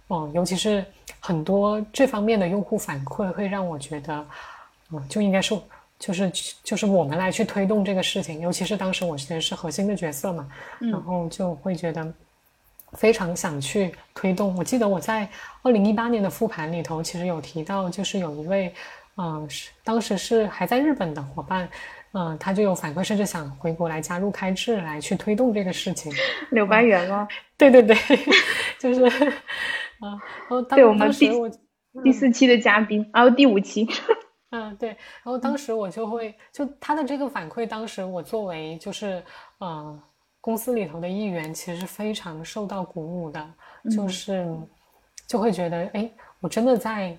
嗯，尤其是很多这方面的用户反馈，会让我觉得，嗯，就应该是。就是就是我们来去推动这个事情，尤其是当时我其实是核心的角色嘛，然后就会觉得非常想去推动。我记得我在二零一八年的复盘里头，其实有提到，就是有一位，嗯，是当时是还在日本的伙伴，嗯，他就有反馈，甚至想回国来加入开智来去推动这个事情。柳白猿吗？对 对对，就是，啊，然后对我们第第四期的嘉宾，然后第五期。嗯，对，然后当时我就会就他的这个反馈，当时我作为就是呃公司里头的一员，其实是非常受到鼓舞的，就是就会觉得哎，我真的在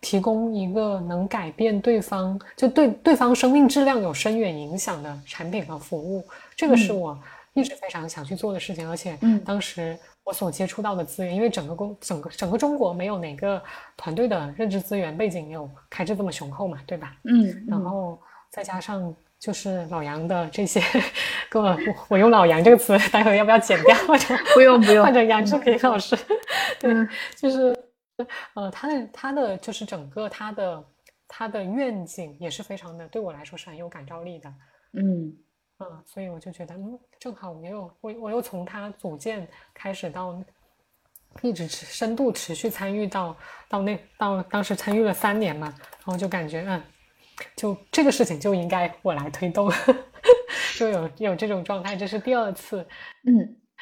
提供一个能改变对方，就对对方生命质量有深远影响的产品和服务，这个是我一直非常想去做的事情，而且当时。我所接触到的资源，因为整个公整个整个中国没有哪个团队的认知资源背景有开支这么雄厚嘛，对吧？嗯，然后再加上就是老杨的这些，跟我我用老杨这个词，待会要不要剪掉或者 不用不用换成杨志平老师？对，就是呃，他的他的就是整个他的他的愿景也是非常的，对我来说是很有感召力的。嗯。嗯，所以我就觉得，嗯，正好我又我我又从他组建开始到一直持深度持续参与到到那到当时参与了三年嘛，然后就感觉，嗯，就这个事情就应该我来推动，就有有这种状态。这是第二次，嗯，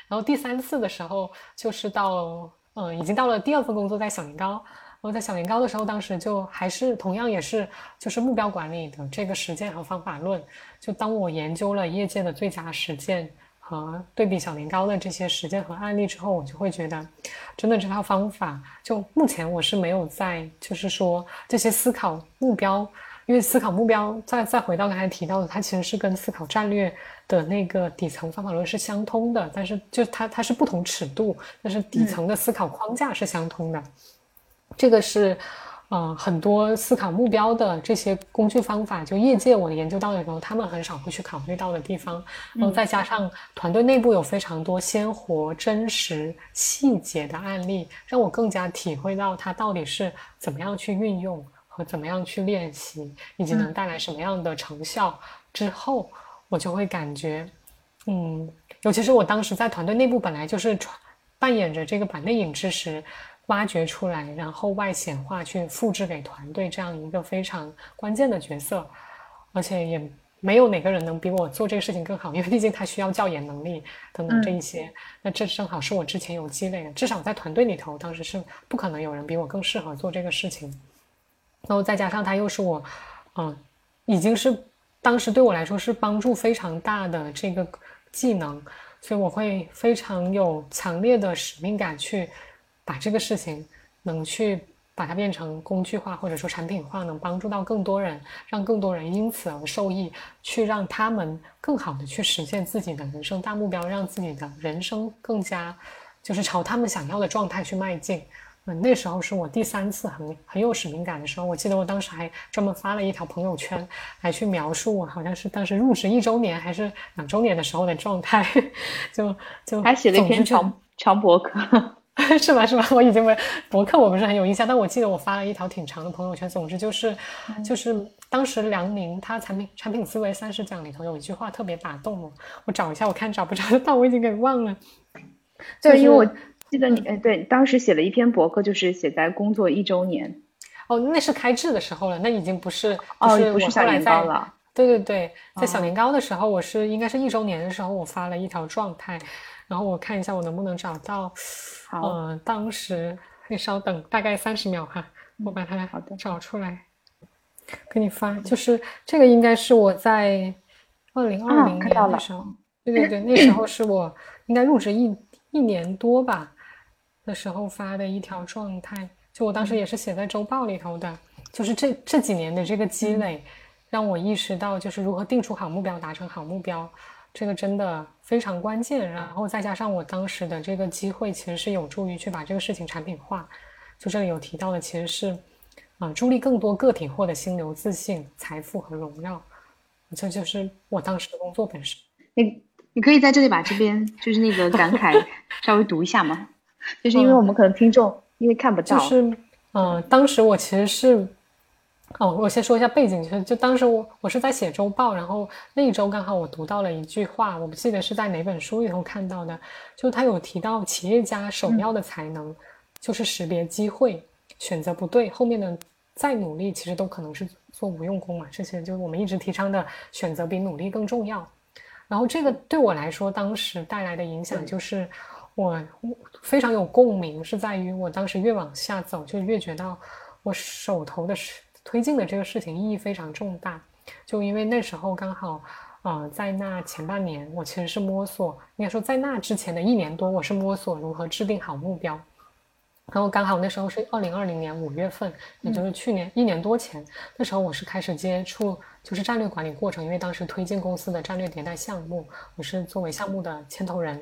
然后第三次的时候就是到，嗯，已经到了第二份工作在小年糕。我在小年糕的时候，当时就还是同样也是就是目标管理的这个实践和方法论。就当我研究了业界的最佳实践和对比小年糕的这些实践和案例之后，我就会觉得，真的这套方法，就目前我是没有在，就是说这些思考目标，因为思考目标，再再回到刚才提到的，它其实是跟思考战略的那个底层方法论是相通的，但是就它它是不同尺度，但是底层的思考框架是相通的，这个是。嗯，很多思考目标的这些工具方法，就业界我研究到的时候，他们很少会去考虑到的地方。然后再加上团队内部有非常多鲜活、真实、细节的案例，让我更加体会到它到底是怎么样去运用和怎么样去练习，以及能带来什么样的成效。之后，我就会感觉，嗯，尤其是我当时在团队内部本来就是扮演着这个板内隐知识。挖掘出来，然后外显化，去复制给团队这样一个非常关键的角色，而且也没有哪个人能比我做这个事情更好，因为毕竟他需要教研能力等等这一些。那这正好是我之前有积累的，至少在团队里头，当时是不可能有人比我更适合做这个事情。然后再加上他又是我，嗯，已经是当时对我来说是帮助非常大的这个技能，所以我会非常有强烈的使命感去。把这个事情能去把它变成工具化，或者说产品化，能帮助到更多人，让更多人因此而受益，去让他们更好的去实现自己的人生大目标，让自己的人生更加就是朝他们想要的状态去迈进。嗯，那时候是我第三次很很有使命感的时候，我记得我当时还专门发了一条朋友圈，来去描述我好像是当时入职一周年还是两周年的时候的状态，就就还写了一篇长长博客。是吧？是吧？我已经没博客，我不是很有印象，但我记得我发了一条挺长的朋友圈。总之就是，就是当时梁宁他产品产品思维三十讲里头有一句话特别打动我，我找一下，我看找不找得到，我已经给忘了。对，因为我记得你，哎，对，当时写了一篇博客，就是写在工作一周年。哦，那是开智的时候了，那已经不是哦，不是小年糕了。对对对，在小年糕的时候，我是应该是一周年的时候，我发了一条状态。然后我看一下我能不能找到，呃，当时你稍等，大概三十秒哈，我把它找出来，给你发。就是这个应该是我在二零二零年的时候，对对对，那时候是我应该入职一一年多吧的时候发的一条状态。就我当时也是写在周报里头的，就是这这几年的这个积累，让我意识到就是如何定出好目标，达成好目标。这个真的非常关键，然后再加上我当时的这个机会，其实是有助于去把这个事情产品化。就这里有提到的，其实是，啊，助力更多个体获得心流、自信、财富和荣耀。这就是我当时的工作本身。你你可以在这里把这边就是那个感慨 稍微读一下吗？就是因为我们可能听众因为看不到。就是，嗯，当时我其实是。哦，我先说一下背景，就是就当时我我是在写周报，然后那一周刚好我读到了一句话，我不记得是在哪本书里头看到的，就他有提到企业家首要的才能就是识别机会，选择不对，后面的再努力其实都可能是做无用功嘛。这些就是我们一直提倡的选择比努力更重要。然后这个对我来说，当时带来的影响就是我非常有共鸣，是在于我当时越往下走，就越觉得我手头的是。推进的这个事情意义非常重大，就因为那时候刚好，呃，在那前半年，我其实是摸索，应该说在那之前的一年多，我是摸索如何制定好目标。然后刚好那时候是二零二零年五月份，也就是去年一年多前，那时候我是开始接触就是战略管理过程，因为当时推进公司的战略迭代项目，我是作为项目的牵头人，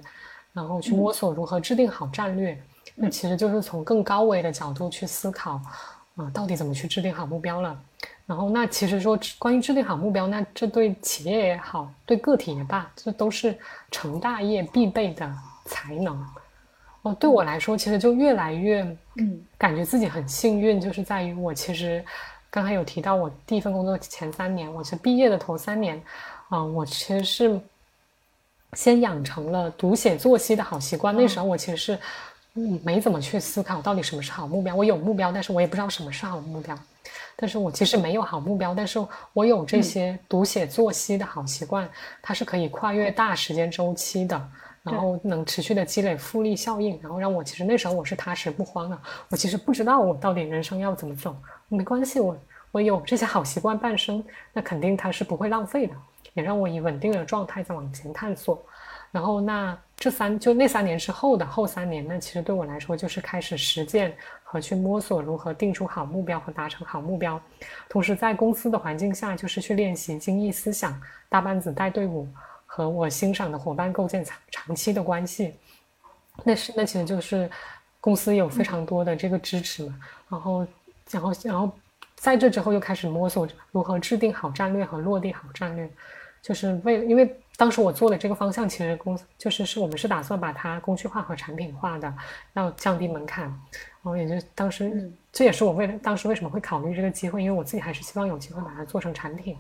然后去摸索如何制定好战略，那其实就是从更高维的角度去思考。啊，到底怎么去制定好目标了？然后，那其实说关于制定好目标，那这对企业也好，对个体也罢，这都是成大业必备的才能。哦，对我来说，其实就越来越，嗯，感觉自己很幸运，就是在于我其实刚才有提到，我第一份工作前三年，我是毕业的头三年，啊，我其实是先养成了读写作息的好习惯。那时候我其实是。嗯，没怎么去思考到底什么是好目标。我有目标，但是我也不知道什么是好目标。但是我其实没有好目标，但是我有这些读写作息的好习惯，它是可以跨越大时间周期的，然后能持续的积累复利效应，然后让我其实那时候我是踏实不慌的。我其实不知道我到底人生要怎么走，没关系，我我有这些好习惯伴生，那肯定它是不会浪费的，也让我以稳定的状态在往前探索。然后那这三就那三年之后的后三年呢，其实对我来说就是开始实践和去摸索如何定出好目标和达成好目标，同时在公司的环境下就是去练习精益思想、大班子带队伍和我欣赏的伙伴构建长长期的关系。那是那其实就是公司有非常多的这个支持嘛，然后然后然后在这之后又开始摸索如何制定好战略和落地好战略，就是为因为。当时我做的这个方向，其实公司就是是我们是打算把它工具化和产品化的，要降低门槛。然后也就当时，这也是我为了当时为什么会考虑这个机会，因为我自己还是希望有机会把它做成产品。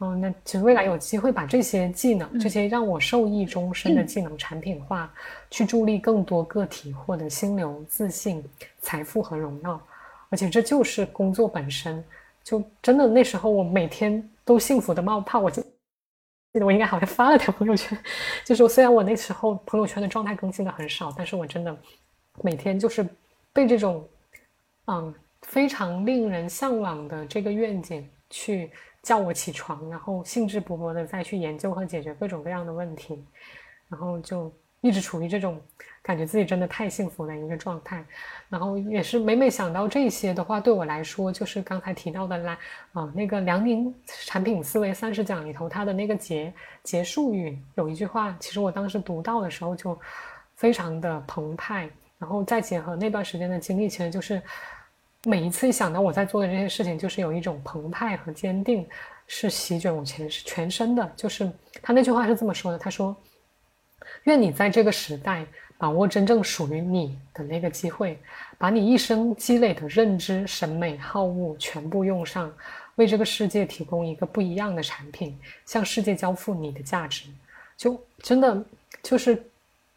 嗯，那其实未来有机会把这些技能，这些让我受益终身的技能产品化，去助力更多个体获得心流、自信、财富和荣耀。而且这就是工作本身，就真的那时候我每天都幸福的冒泡，我就。记得我应该好像发了条朋友圈，就是虽然我那时候朋友圈的状态更新的很少，但是我真的每天就是被这种嗯非常令人向往的这个愿景去叫我起床，然后兴致勃勃的再去研究和解决各种各样的问题，然后就。一直处于这种感觉自己真的太幸福的一个状态，然后也是每每想到这些的话，对我来说就是刚才提到的来啊那个梁宁产品思维三十讲里头，它的那个结结束语有一句话，其实我当时读到的时候就非常的澎湃，然后再结合那段时间的经历，其实就是每一次想到我在做的这些事情，就是有一种澎湃和坚定是席卷我全全身的。就是他那句话是这么说的，他说。愿你在这个时代把握真正属于你的那个机会，把你一生积累的认知、审美、好恶全部用上，为这个世界提供一个不一样的产品，向世界交付你的价值。就真的就是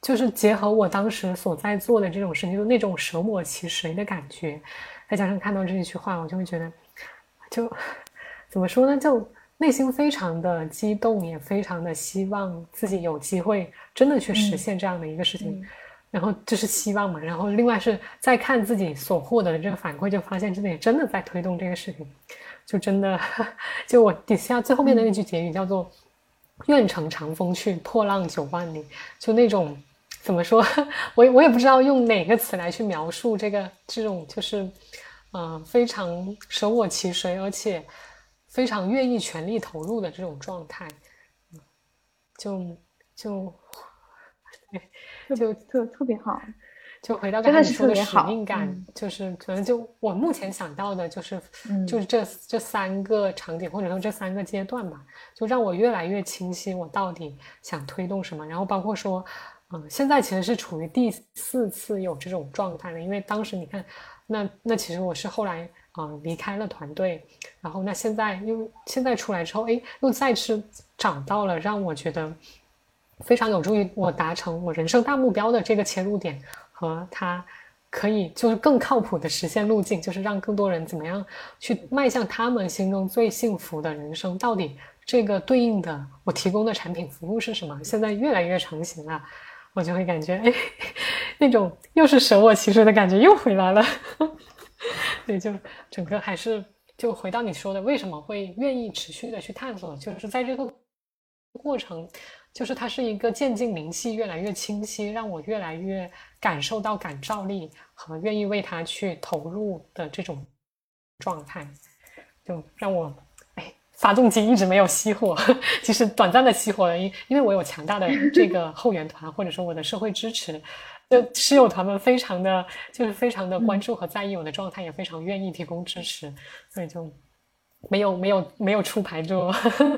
就是结合我当时所在做的这种事情，就那种舍我其谁的感觉，再加上看到这一句话，我就会觉得，就 怎么说呢？就。内心非常的激动，也非常的希望自己有机会真的去实现这样的一个事情，然后这是希望嘛。然后另外是再看自己所获得的这个反馈，就发现自己真的在推动这个事情，就真的 就我底下最后面的那句结语叫做“愿乘长风去，破浪九万里”，就那种怎么说，我我也不知道用哪个词来去描述这个这种就是嗯非常舍我其谁，而且。非常愿意全力投入的这种状态，就就就特特别好，就回到刚才你说的使命感，就是可能就我目前想到的就是，就是这这三个场景或者说这三个阶段吧，就让我越来越清晰我到底想推动什么。然后包括说，嗯，现在其实是处于第四次有这种状态了，因为当时你看，那那其实我是后来。啊，离开了团队，然后那现在又现在出来之后，哎，又再次找到了让我觉得非常有助于我达成我人生大目标的这个切入点，和他可以就是更靠谱的实现路径，就是让更多人怎么样去迈向他们心中最幸福的人生。到底这个对应的我提供的产品服务是什么？现在越来越成型了，我就会感觉哎，那种又是舍我其谁的感觉又回来了。对，就整个还是就回到你说的，为什么会愿意持续的去探索？就是在这个过程，就是它是一个渐进灵气，越来越清晰，让我越来越感受到感召力和愿意为它去投入的这种状态，就让我哎，发动机一直没有熄火，其实短暂的熄火了，因因为我有强大的这个后援团，或者说我的社会支持。就室友团们非常的，就是非常的关注和在意我的状态，也非常愿意提供支持，所以就没有没有没有出牌，就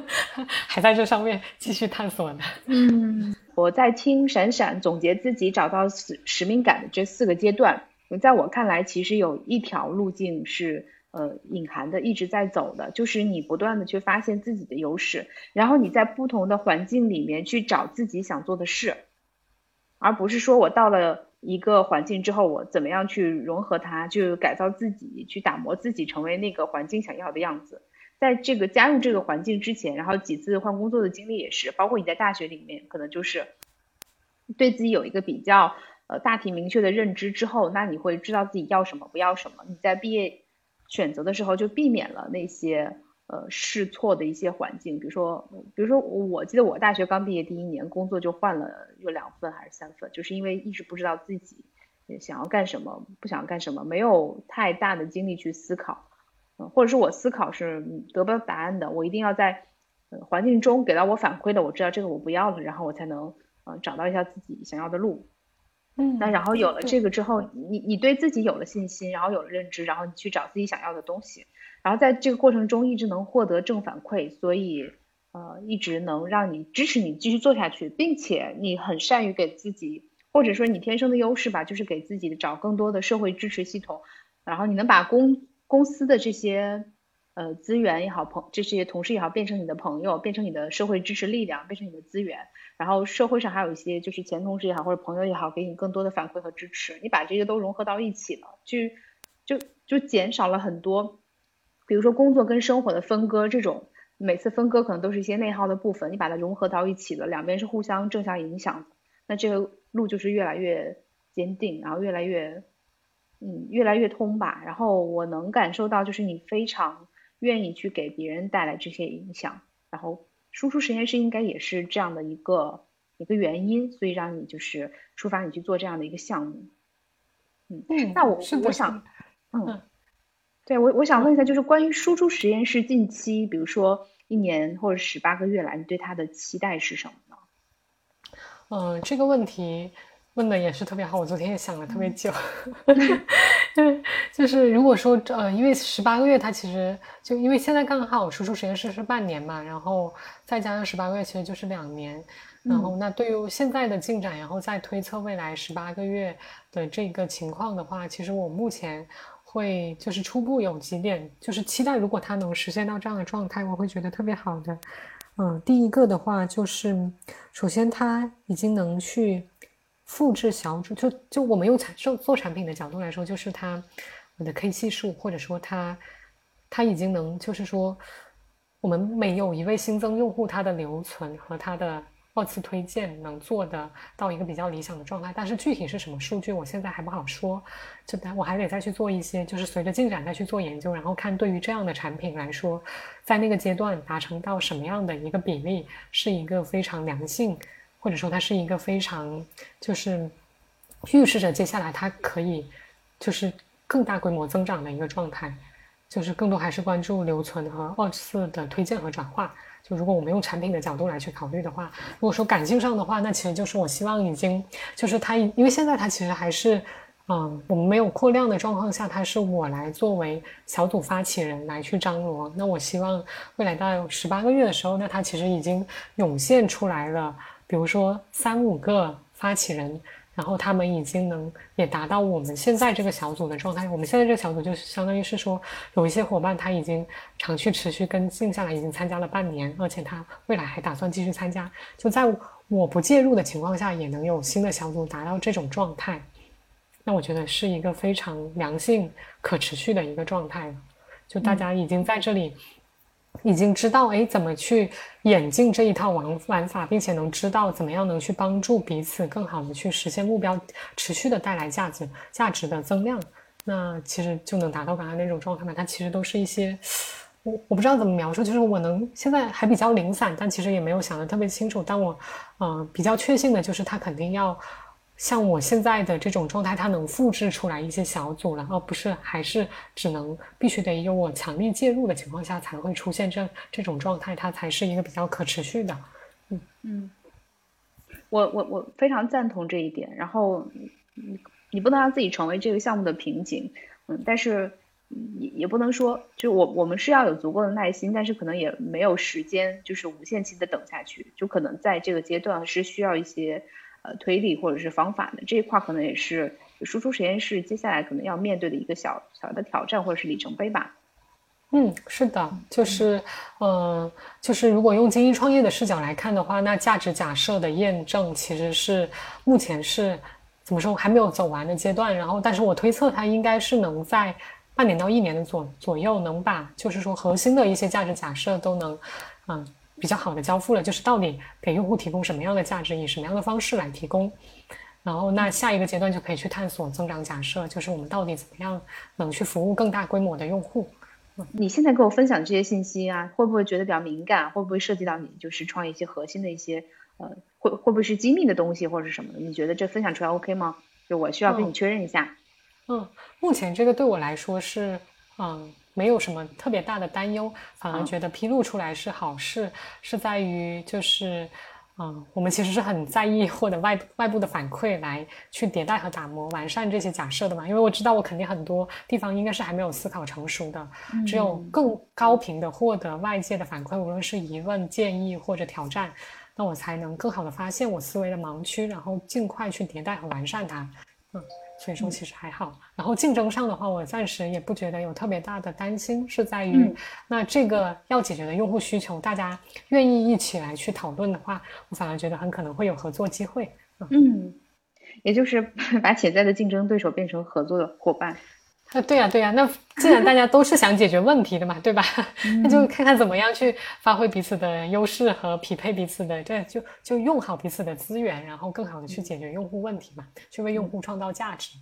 还在这上面继续探索呢。嗯，我在听闪闪总结自己找到使使命感的这四个阶段，在我看来，其实有一条路径是呃隐含的，一直在走的，就是你不断的去发现自己的优势，然后你在不同的环境里面去找自己想做的事。而不是说我到了一个环境之后，我怎么样去融合它，就改造自己，去打磨自己，成为那个环境想要的样子。在这个加入这个环境之前，然后几次换工作的经历也是，包括你在大学里面，可能就是对自己有一个比较呃大体明确的认知之后，那你会知道自己要什么，不要什么。你在毕业选择的时候就避免了那些。呃试错的一些环境，比如说，比如说我记得我大学刚毕业第一年，工作就换了有两份还是三份，就是因为一直不知道自己想要干什么，不想干什么，没有太大的精力去思考，嗯，或者是我思考是得不到答案的，我一定要在环境中给到我反馈的，我知道这个我不要了，然后我才能呃找到一下自己想要的路。嗯，那然后有了这个之后，你你对自己有了信心，然后有了认知，然后你去找自己想要的东西，然后在这个过程中一直能获得正反馈，所以呃一直能让你支持你继续做下去，并且你很善于给自己，或者说你天生的优势吧，就是给自己找更多的社会支持系统，然后你能把公公司的这些。呃，资源也好，朋这些同事也好，变成你的朋友，变成你的社会支持力量，变成你的资源。然后社会上还有一些就是前同事也好，或者朋友也好，给你更多的反馈和支持。你把这些都融合到一起了，去就就减少了很多，比如说工作跟生活的分割，这种每次分割可能都是一些内耗的部分。你把它融合到一起了，两边是互相正向影响的，那这个路就是越来越坚定，然后越来越嗯越来越通吧。然后我能感受到，就是你非常。愿意去给别人带来这些影响，然后输出实验室应该也是这样的一个一个原因，所以让你就是触发你去做这样的一个项目。嗯，那我我想，嗯，对我我想问一下，就是关于输出实验室近期，比如说一年或者十八个月来，你对它的期待是什么呢？嗯，这个问题。问的也是特别好，我昨天也想了特别久。就是如果说呃，因为十八个月，它其实就因为现在刚好输出实验室是半年嘛，然后再加上十八个月，其实就是两年。然后那对于现在的进展，然后再推测未来十八个月的这个情况的话，其实我目前会就是初步有几点，就是期待，如果它能实现到这样的状态，我会觉得特别好的。嗯，第一个的话就是，首先它已经能去。复制小组就就我们用产做做产品的角度来说，就是它我的 K 系数，或者说它它已经能就是说，我们每有一位新增用户，它的留存和它的二次推荐能做的到一个比较理想的状态。但是具体是什么数据，我现在还不好说，就我还得再去做一些，就是随着进展再去做研究，然后看对于这样的产品来说，在那个阶段达成到什么样的一个比例是一个非常良性。或者说它是一个非常，就是预示着接下来它可以就是更大规模增长的一个状态，就是更多还是关注留存和二次的推荐和转化。就如果我们用产品的角度来去考虑的话，如果说感性上的话，那其实就是我希望已经就是它，因为现在它其实还是嗯，我们没有扩量的状况下，它是我来作为小组发起人来去张罗。那我希望未来到十八个月的时候，那它其实已经涌现出来了。比如说三五个发起人，然后他们已经能也达到我们现在这个小组的状态。我们现在这个小组就是相当于是说，有一些伙伴他已经长期持续跟进下来，已经参加了半年，而且他未来还打算继续参加。就在我不介入的情况下，也能有新的小组达到这种状态，那我觉得是一个非常良性、可持续的一个状态了。就大家已经在这里。已经知道哎怎么去演进这一套玩玩法，并且能知道怎么样能去帮助彼此更好的去实现目标，持续的带来价值价值的增量，那其实就能达到刚才那种状态嘛。它其实都是一些我我不知道怎么描述，就是我能现在还比较零散，但其实也没有想的特别清楚。但我嗯比较确信的就是它肯定要。像我现在的这种状态，它能复制出来一些小组了，而不是还是只能必须得有我强力介入的情况下才会出现这这种状态，它才是一个比较可持续的。嗯嗯，我我我非常赞同这一点。然后你你不能让自己成为这个项目的瓶颈，嗯，但是也也不能说，就我我们是要有足够的耐心，但是可能也没有时间，就是无限期的等下去，就可能在这个阶段是需要一些。呃，推理或者是方法的这一块，可能也是输出实验室接下来可能要面对的一个小小的挑战或者是里程碑吧。嗯，是的，就是，嗯，就是如果用精益创业的视角来看的话，那价值假设的验证其实是目前是怎么说还没有走完的阶段。然后，但是我推测它应该是能在半年到一年的左左右，能把就是说核心的一些价值假设都能，嗯。比较好的交付了，就是到底给用户提供什么样的价值，以什么样的方式来提供，然后那下一个阶段就可以去探索增长假设，就是我们到底怎么样能去服务更大规模的用户，你现在给我分享这些信息啊，会不会觉得比较敏感？会不会涉及到你就是创业一些核心的一些呃，会会不会是机密的东西或者是什么的？你觉得这分享出来 OK 吗？就我需要跟你确认一下。嗯，目前这个对我来说是嗯没有什么特别大的担忧，反而觉得披露出来是好事，是在于就是。嗯，我们其实是很在意获得外外部的反馈来去迭代和打磨完善这些假设的嘛，因为我知道我肯定很多地方应该是还没有思考成熟的，只有更高频的获得外界的反馈，无论是疑问、建议或者挑战，那我才能更好的发现我思维的盲区，然后尽快去迭代和完善它。嗯。所以说其实还好，然后竞争上的话，我暂时也不觉得有特别大的担心，是在于那这个要解决的用户需求，大家愿意一起来去讨论的话，我反而觉得很可能会有合作机会。嗯，也就是 把潜在的竞争对手变成合作的伙伴。啊，对呀，对呀，那既然大家都是想解决问题的嘛，对吧？那就看看怎么样去发挥彼此的优势和匹配彼此的，对，就就用好彼此的资源，然后更好的去解决用户问题嘛，去为用户创造价值。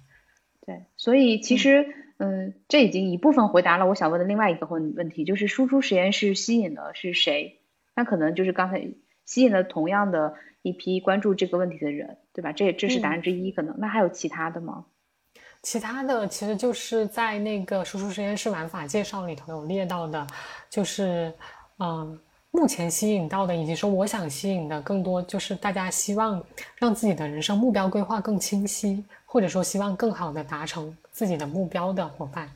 对，所以其实，嗯，这已经一部分回答了我想问的另外一个问问题，就是输出实验室吸引的是谁？那可能就是刚才吸引了同样的一批关注这个问题的人，对吧？这这是答案之一，可能那还有其他的吗？其他的其实就是在那个输出实验室玩法介绍里头有列到的，就是嗯，目前吸引到的，以及说我想吸引的更多，就是大家希望让自己的人生目标规划更清晰，或者说希望更好的达成自己的目标的伙伴。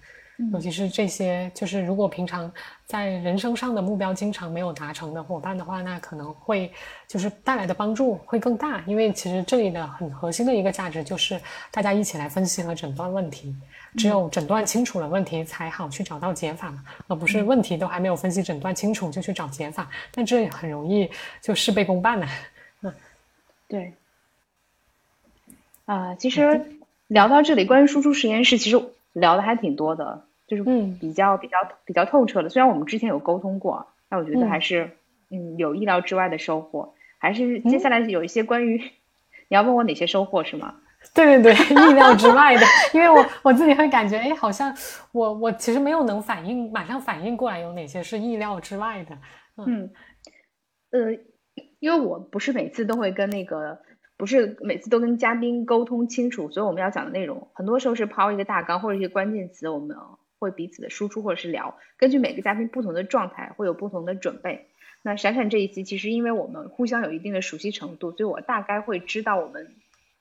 尤其是这些，就是如果平常在人生上的目标经常没有达成的伙伴的话，那可能会就是带来的帮助会更大。因为其实这里的很核心的一个价值就是大家一起来分析和诊断问题，只有诊断清楚了问题，才好去找到解法嘛，而不是问题都还没有分析诊断清楚就去找解法，那这很容易就事倍功半呢。嗯，对。啊，其实聊到这里，关于输出实验室，其实。聊的还挺多的，就是比较比较比较透彻的。虽然我们之前有沟通过，但我觉得还是嗯有意料之外的收获。还是接下来有一些关于你要问我哪些收获是吗？对对对，意料之外的，因为我我自己会感觉，哎，好像我我其实没有能反应马上反应过来有哪些是意料之外的。嗯，呃，因为我不是每次都会跟那个。不是每次都跟嘉宾沟通清楚，所以我们要讲的内容，很多时候是抛一个大纲或者一些关键词，我们会彼此的输出或者是聊，根据每个嘉宾不同的状态会有不同的准备。那闪闪这一期其实因为我们互相有一定的熟悉程度，所以我大概会知道我们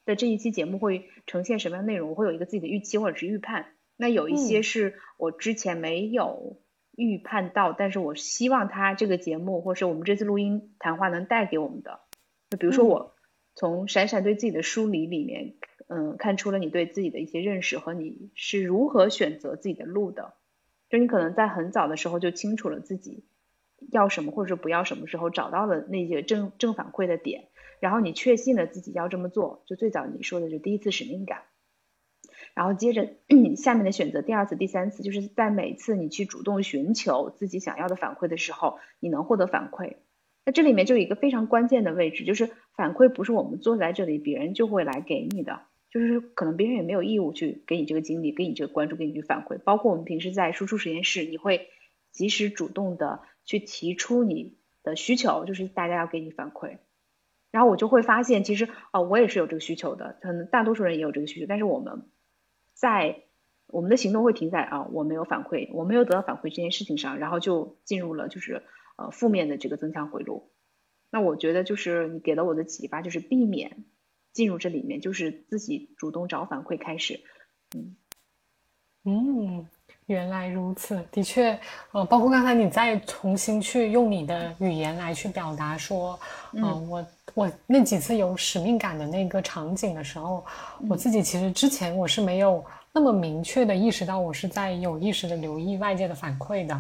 的这一期节目会呈现什么样的内容，我会有一个自己的预期或者是预判。那有一些是我之前没有预判到，但是我希望他这个节目或是我们这次录音谈话能带给我们的，就比如说我。从闪闪对自己的梳理里面，嗯，看出了你对自己的一些认识和你是如何选择自己的路的。就你可能在很早的时候就清楚了自己要什么或者是不要什么时候，找到了那些正正反馈的点，然后你确信了自己要这么做。就最早你说的就第一次使命感，然后接着 下面的选择第二次、第三次，就是在每次你去主动寻求自己想要的反馈的时候，你能获得反馈。那这里面就有一个非常关键的位置，就是反馈不是我们坐在这里，别人就会来给你的，就是可能别人也没有义务去给你这个经历，给你这个关注，给你去反馈。包括我们平时在输出实验室，你会及时主动的去提出你的需求，就是大家要给你反馈。然后我就会发现，其实啊，我也是有这个需求的，可能大多数人也有这个需求，但是我们在我们的行动会停在啊，我没有反馈，我没有得到反馈这件事情上，然后就进入了就是。呃，负面的这个增强回路，那我觉得就是你给了我的启发，就是避免进入这里面，就是自己主动找反馈开始。嗯嗯，原来如此，的确，呃，包括刚才你再重新去用你的语言来去表达说，嗯，我我那几次有使命感的那个场景的时候，我自己其实之前我是没有那么明确的意识到我是在有意识的留意外界的反馈的，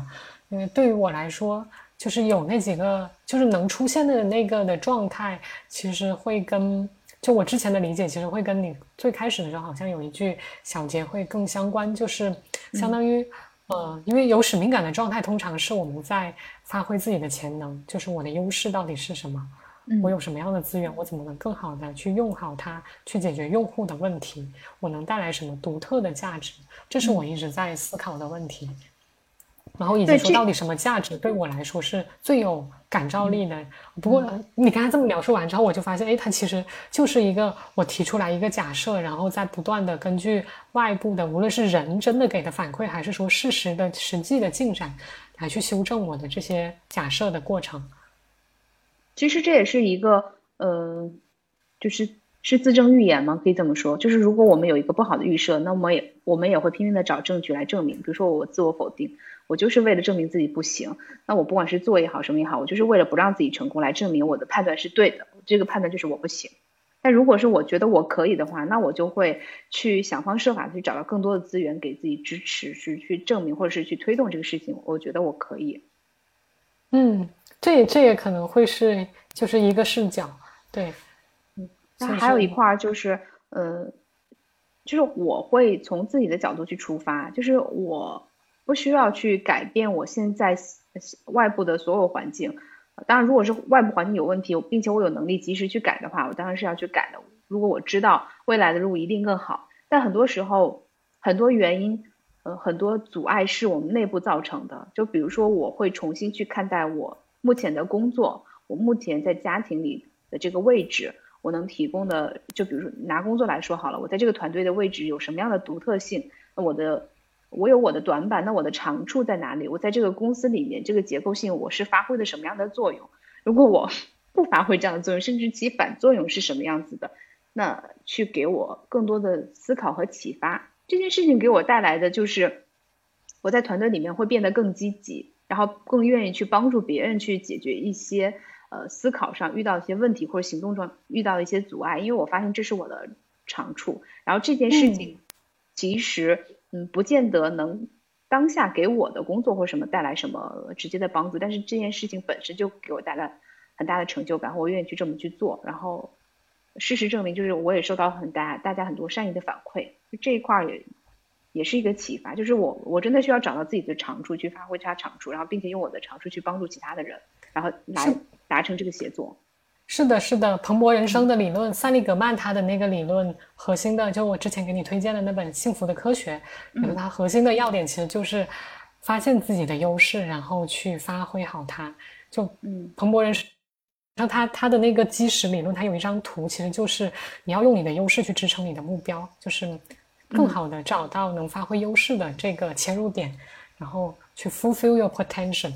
因为对于我来说。就是有那几个，就是能出现的那个的状态，其实会跟就我之前的理解，其实会跟你最开始的时候好像有一句小结会更相关，就是相当于呃，因为有使命感的状态，通常是我们在发挥自己的潜能，就是我的优势到底是什么，我有什么样的资源，我怎么能更好的去用好它，去解决用户的问题，我能带来什么独特的价值，这是我一直在思考的问题。然后以及说到底什么价值对我来说是最有感召力的。不过你刚才这么描述完之后，我就发现，哎，它其实就是一个我提出来一个假设，然后再不断的根据外部的，无论是人真的给的反馈，还是说事实的实际的进展，来去修正我的这些假设的过程。其实这也是一个，呃，就是是自证预言吗？可以这么说，就是如果我们有一个不好的预设，那么也我们也会拼命的找证据来证明。比如说我自我否定。我就是为了证明自己不行，那我不管是做也好，什么也好，我就是为了不让自己成功，来证明我的判断是对的。这个判断就是我不行。但如果是我觉得我可以的话，那我就会去想方设法去找到更多的资源给自己支持，去去证明或者是去推动这个事情。我觉得我可以。嗯，这也这也可能会是就是一个视角，对。嗯，那还有一块就是，呃，就是我会从自己的角度去出发，就是我。不需要去改变我现在外部的所有环境，当然，如果是外部环境有问题，并且我有能力及时去改的话，我当然是要去改的。如果我知道未来的路一定更好，但很多时候很多原因，呃，很多阻碍是我们内部造成的。就比如说，我会重新去看待我目前的工作，我目前在家庭里的这个位置，我能提供的，就比如说拿工作来说好了，我在这个团队的位置有什么样的独特性？那我的。我有我的短板，那我的长处在哪里？我在这个公司里面，这个结构性我是发挥的什么样的作用？如果我 不发挥这样的作用，甚至其反作用是什么样子的？那去给我更多的思考和启发。这件事情给我带来的就是，我在团队里面会变得更积极，然后更愿意去帮助别人去解决一些呃思考上遇到一些问题或者行动中遇到的一些阻碍，因为我发现这是我的长处。然后这件事情其实。嗯，不见得能当下给我的工作或什么带来什么直接的帮助，但是这件事情本身就给我带来很大的成就感，我愿意去这么去做。然后事实证明，就是我也受到很大大家很多善意的反馈，这一块也也是一个启发，就是我我真的需要找到自己的长处去发挥它长处，然后并且用我的长处去帮助其他的人，然后来达成这个协作。是的，是的，蓬勃人生的理论，塞利格曼他的那个理论核心的，就我之前给你推荐的那本《幸福的科学》，嗯，它核心的要点其实就是发现自己的优势，然后去发挥好它。就嗯，蓬勃人生，然后他他的那个基石理论，他有一张图，其实就是你要用你的优势去支撑你的目标，就是更好的找到能发挥优势的这个切入点，然后去 fulfill your potential。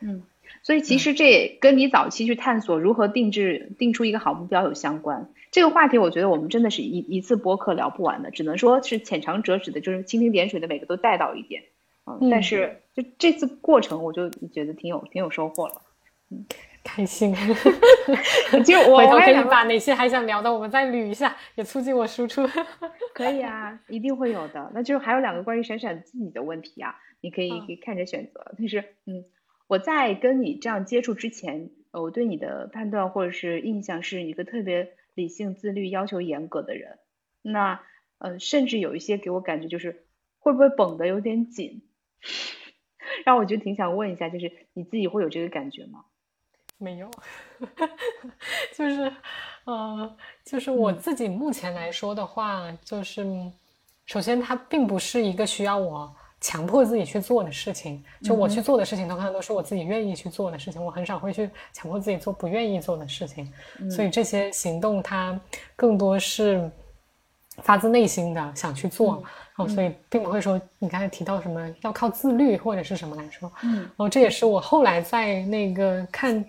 嗯。所以其实这也跟你早期去探索如何定制、定出一个好目标有相关。这个话题我觉得我们真的是一一次播客聊不完的，只能说是浅尝辄止的，就是蜻蜓点水的每个都带到一点。嗯，但是就这次过程，我就觉得挺有挺有收获了。嗯，开心。就 我回头可以把哪些还想聊的，我们再捋一下，也促进我输出。可以啊，一定会有的。那就还有两个关于闪闪自己的问题啊，你可以可以看着选择。但是嗯。我在跟你这样接触之前，呃，我对你的判断或者是印象是一个特别理性、自律、要求严格的人。那，呃，甚至有一些给我感觉就是会不会绷得有点紧，让我就挺想问一下，就是你自己会有这个感觉吗？没有，就是，呃，就是我自己目前来说的话，就是首先它并不是一个需要我。强迫自己去做的事情，就我去做的事情，通常都是我自己愿意去做的事情。我很少会去强迫自己做不愿意做的事情，所以这些行动它更多是发自内心的想去做。哦，所以并不会说你刚才提到什么要靠自律或者是什么来说。嗯，哦，这也是我后来在那个看。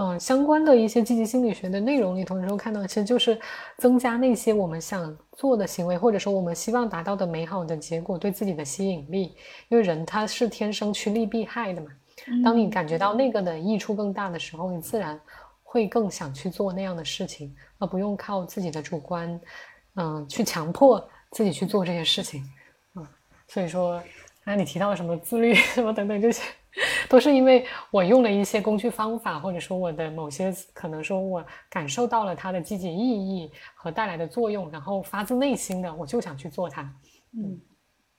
嗯，相关的一些积极心理学的内容里头，能够看到，其实就是增加那些我们想做的行为，或者说我们希望达到的美好的结果对自己的吸引力。因为人他是天生趋利避害的嘛。当你感觉到那个的益处更大的时候，你自然会更想去做那样的事情，而不用靠自己的主观，嗯，去强迫自己去做这些事情。嗯，所以说，刚才你提到什么自律 什么等等这些。都是因为我用了一些工具方法，或者说我的某些可能说我感受到了它的积极意义和带来的作用，然后发自内心的我就想去做它。嗯，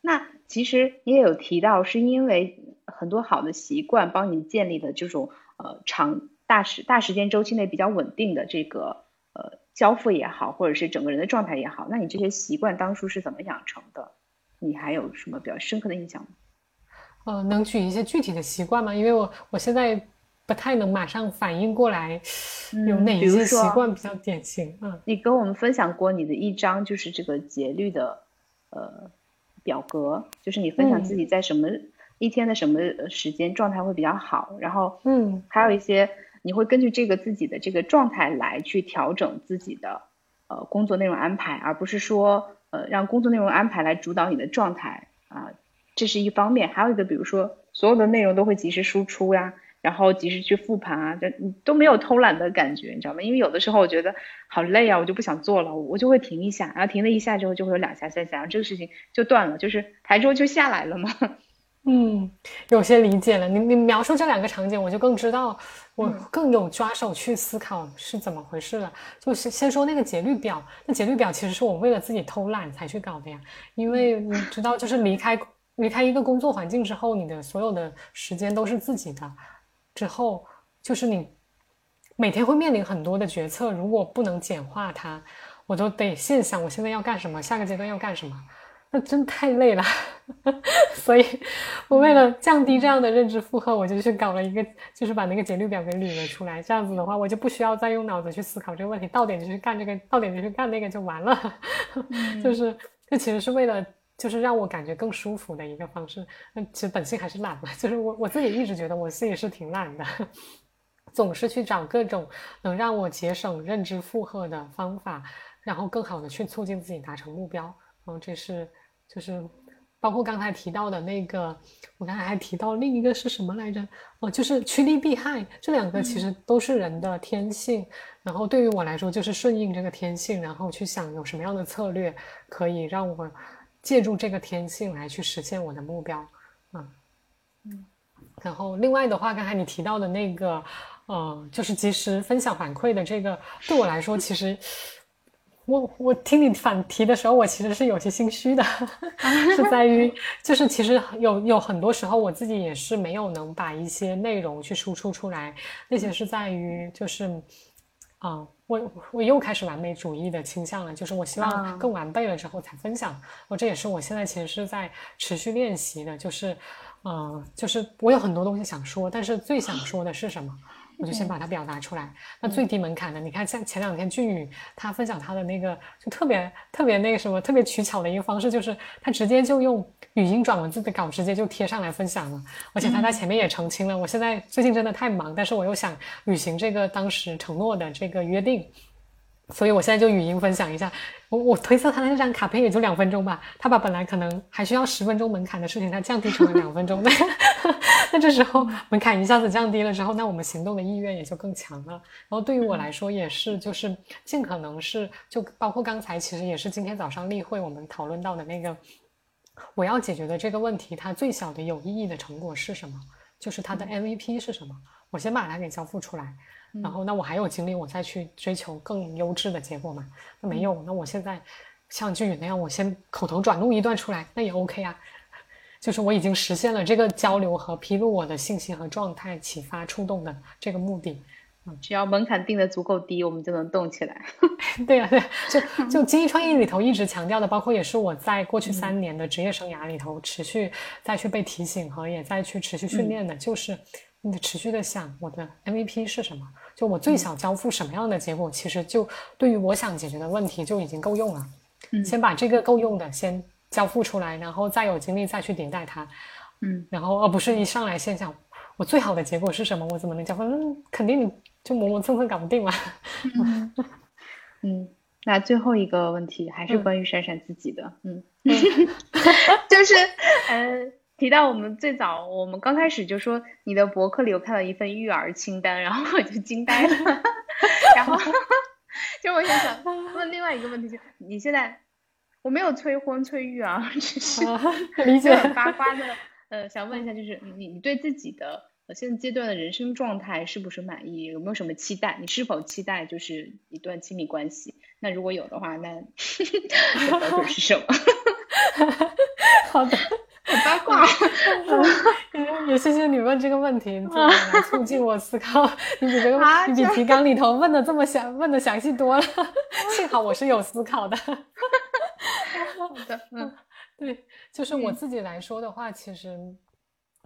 那其实你也有提到，是因为很多好的习惯帮你建立的这种呃长大时大时间周期内比较稳定的这个呃交付也好，或者是整个人的状态也好，那你这些习惯当初是怎么养成的？你还有什么比较深刻的印象吗？呃，能举一些具体的习惯吗？因为我我现在不太能马上反应过来，有哪一些习惯比较典型？嗯，你跟我们分享过你的一张就是这个节律的呃表格，就是你分享自己在什么一天的什么时间状态会比较好，然后嗯，还有一些你会根据这个自己的这个状态来去调整自己的呃工作内容安排，而不是说呃让工作内容安排来主导你的状态啊。这是一方面，还有一个，比如说所有的内容都会及时输出呀，然后及时去复盘啊，就你都没有偷懒的感觉，你知道吗？因为有的时候我觉得好累啊，我就不想做了，我就会停一下，然后停了一下之后就会有两下三下，然后这个事情就断了，就是台桌就下来了嘛。嗯，有些理解了。你你描述这两个场景，我就更知道，我更有抓手去思考是怎么回事了。就是先说那个节律表，那节律表其实是我为了自己偷懒才去搞的呀，因为你知道，就是离开。离开一个工作环境之后，你的所有的时间都是自己的。之后就是你每天会面临很多的决策，如果不能简化它，我都得现想我现在要干什么，下个阶段要干什么，那真太累了。所以，我为了降低这样的认知负荷，我就去搞了一个，就是把那个节律表给捋了出来。这样子的话，我就不需要再用脑子去思考这个问题，到点就去干这个，到点就去干那个就完了。就是，这其实是为了。就是让我感觉更舒服的一个方式。那其实本性还是懒嘛，就是我我自己一直觉得我自己是挺懒的，总是去找各种能让我节省认知负荷的方法，然后更好的去促进自己达成目标。然后这是就是包括刚才提到的那个，我刚才还提到另一个是什么来着？哦，就是趋利避害，这两个其实都是人的天性。然后对于我来说，就是顺应这个天性，然后去想有什么样的策略可以让我。借助这个天性来去实现我的目标，嗯嗯，然后另外的话，刚才你提到的那个，呃，就是及时分享反馈的这个，对我来说，其实我我听你反提的时候，我其实是有些心虚的，是在于就是其实有有很多时候我自己也是没有能把一些内容去输出出来，那些是在于就是，啊。我我又开始完美主义的倾向了，就是我希望更完备了之后才分享。我这也是我现在其实是在持续练习的，就是，嗯，就是我有很多东西想说，但是最想说的是什么？我就先把它表达出来。那最低门槛的，你看像前两天俊宇他分享他的那个，就特别特别那个什么，特别取巧的一个方式，就是他直接就用语音转文字的稿直接就贴上来分享了。而且他在前面也澄清了，我现在最近真的太忙，但是我又想履行这个当时承诺的这个约定。所以我现在就语音分享一下，我我推测他那张卡片也就两分钟吧，他把本来可能还需要十分钟门槛的事情，他降低成了两分钟。那这时候门槛一下子降低了之后，那我们行动的意愿也就更强了。然后对于我来说也是，就是尽可能是，就包括刚才其实也是今天早上例会我们讨论到的那个，我要解决的这个问题，它最小的有意义的成果是什么？就是它的 MVP 是什么？我先把它给交付出来。然后，那我还有精力，我再去追求更优质的结果嘛？那没有。那我现在像俊宇那样，我先口头转录一段出来，那也 OK 啊。就是我已经实现了这个交流和披露我的信息和状态、启发、触动的这个目的。嗯，只要门槛定的足够低，我们就能动起来。对呀，对，就就精益创业里头一直强调的，包括也是我在过去三年的职业生涯里头持续再去被提醒和也再去持续训练的，就是。你得持续的想我的 MVP 是什么，就我最想交付什么样的结果，其实就对于我想解决的问题就已经够用了。嗯，先把这个够用的先交付出来，然后再有精力再去迭代它。嗯，然后而不是一上来先想我最好的结果是什么，我怎么能交付？嗯，肯定你就磨磨蹭蹭搞不定嘛。嗯，那最后一个问题还是关于闪闪自己的，嗯，就是嗯。提到我们最早，我们刚开始就说你的博客里有看到一份育儿清单，然后我就惊呆了。然后，就我想想问另外一个问题，就你现在我没有催婚催育啊，只是理解八卦的。呃，想问一下，就是你你对自己的现在阶段的人生状态是不是满意？有没有什么期待？你是否期待就是一段亲密关系？那如果有的话，那 标准是什么？好的。八卦，也谢谢你问这个问题，来促进我思考。你比这个，你比提纲里头问的这么详，问的详细多了。幸好我是有思考的。好的，嗯，对，就是我自己来说的话，其实，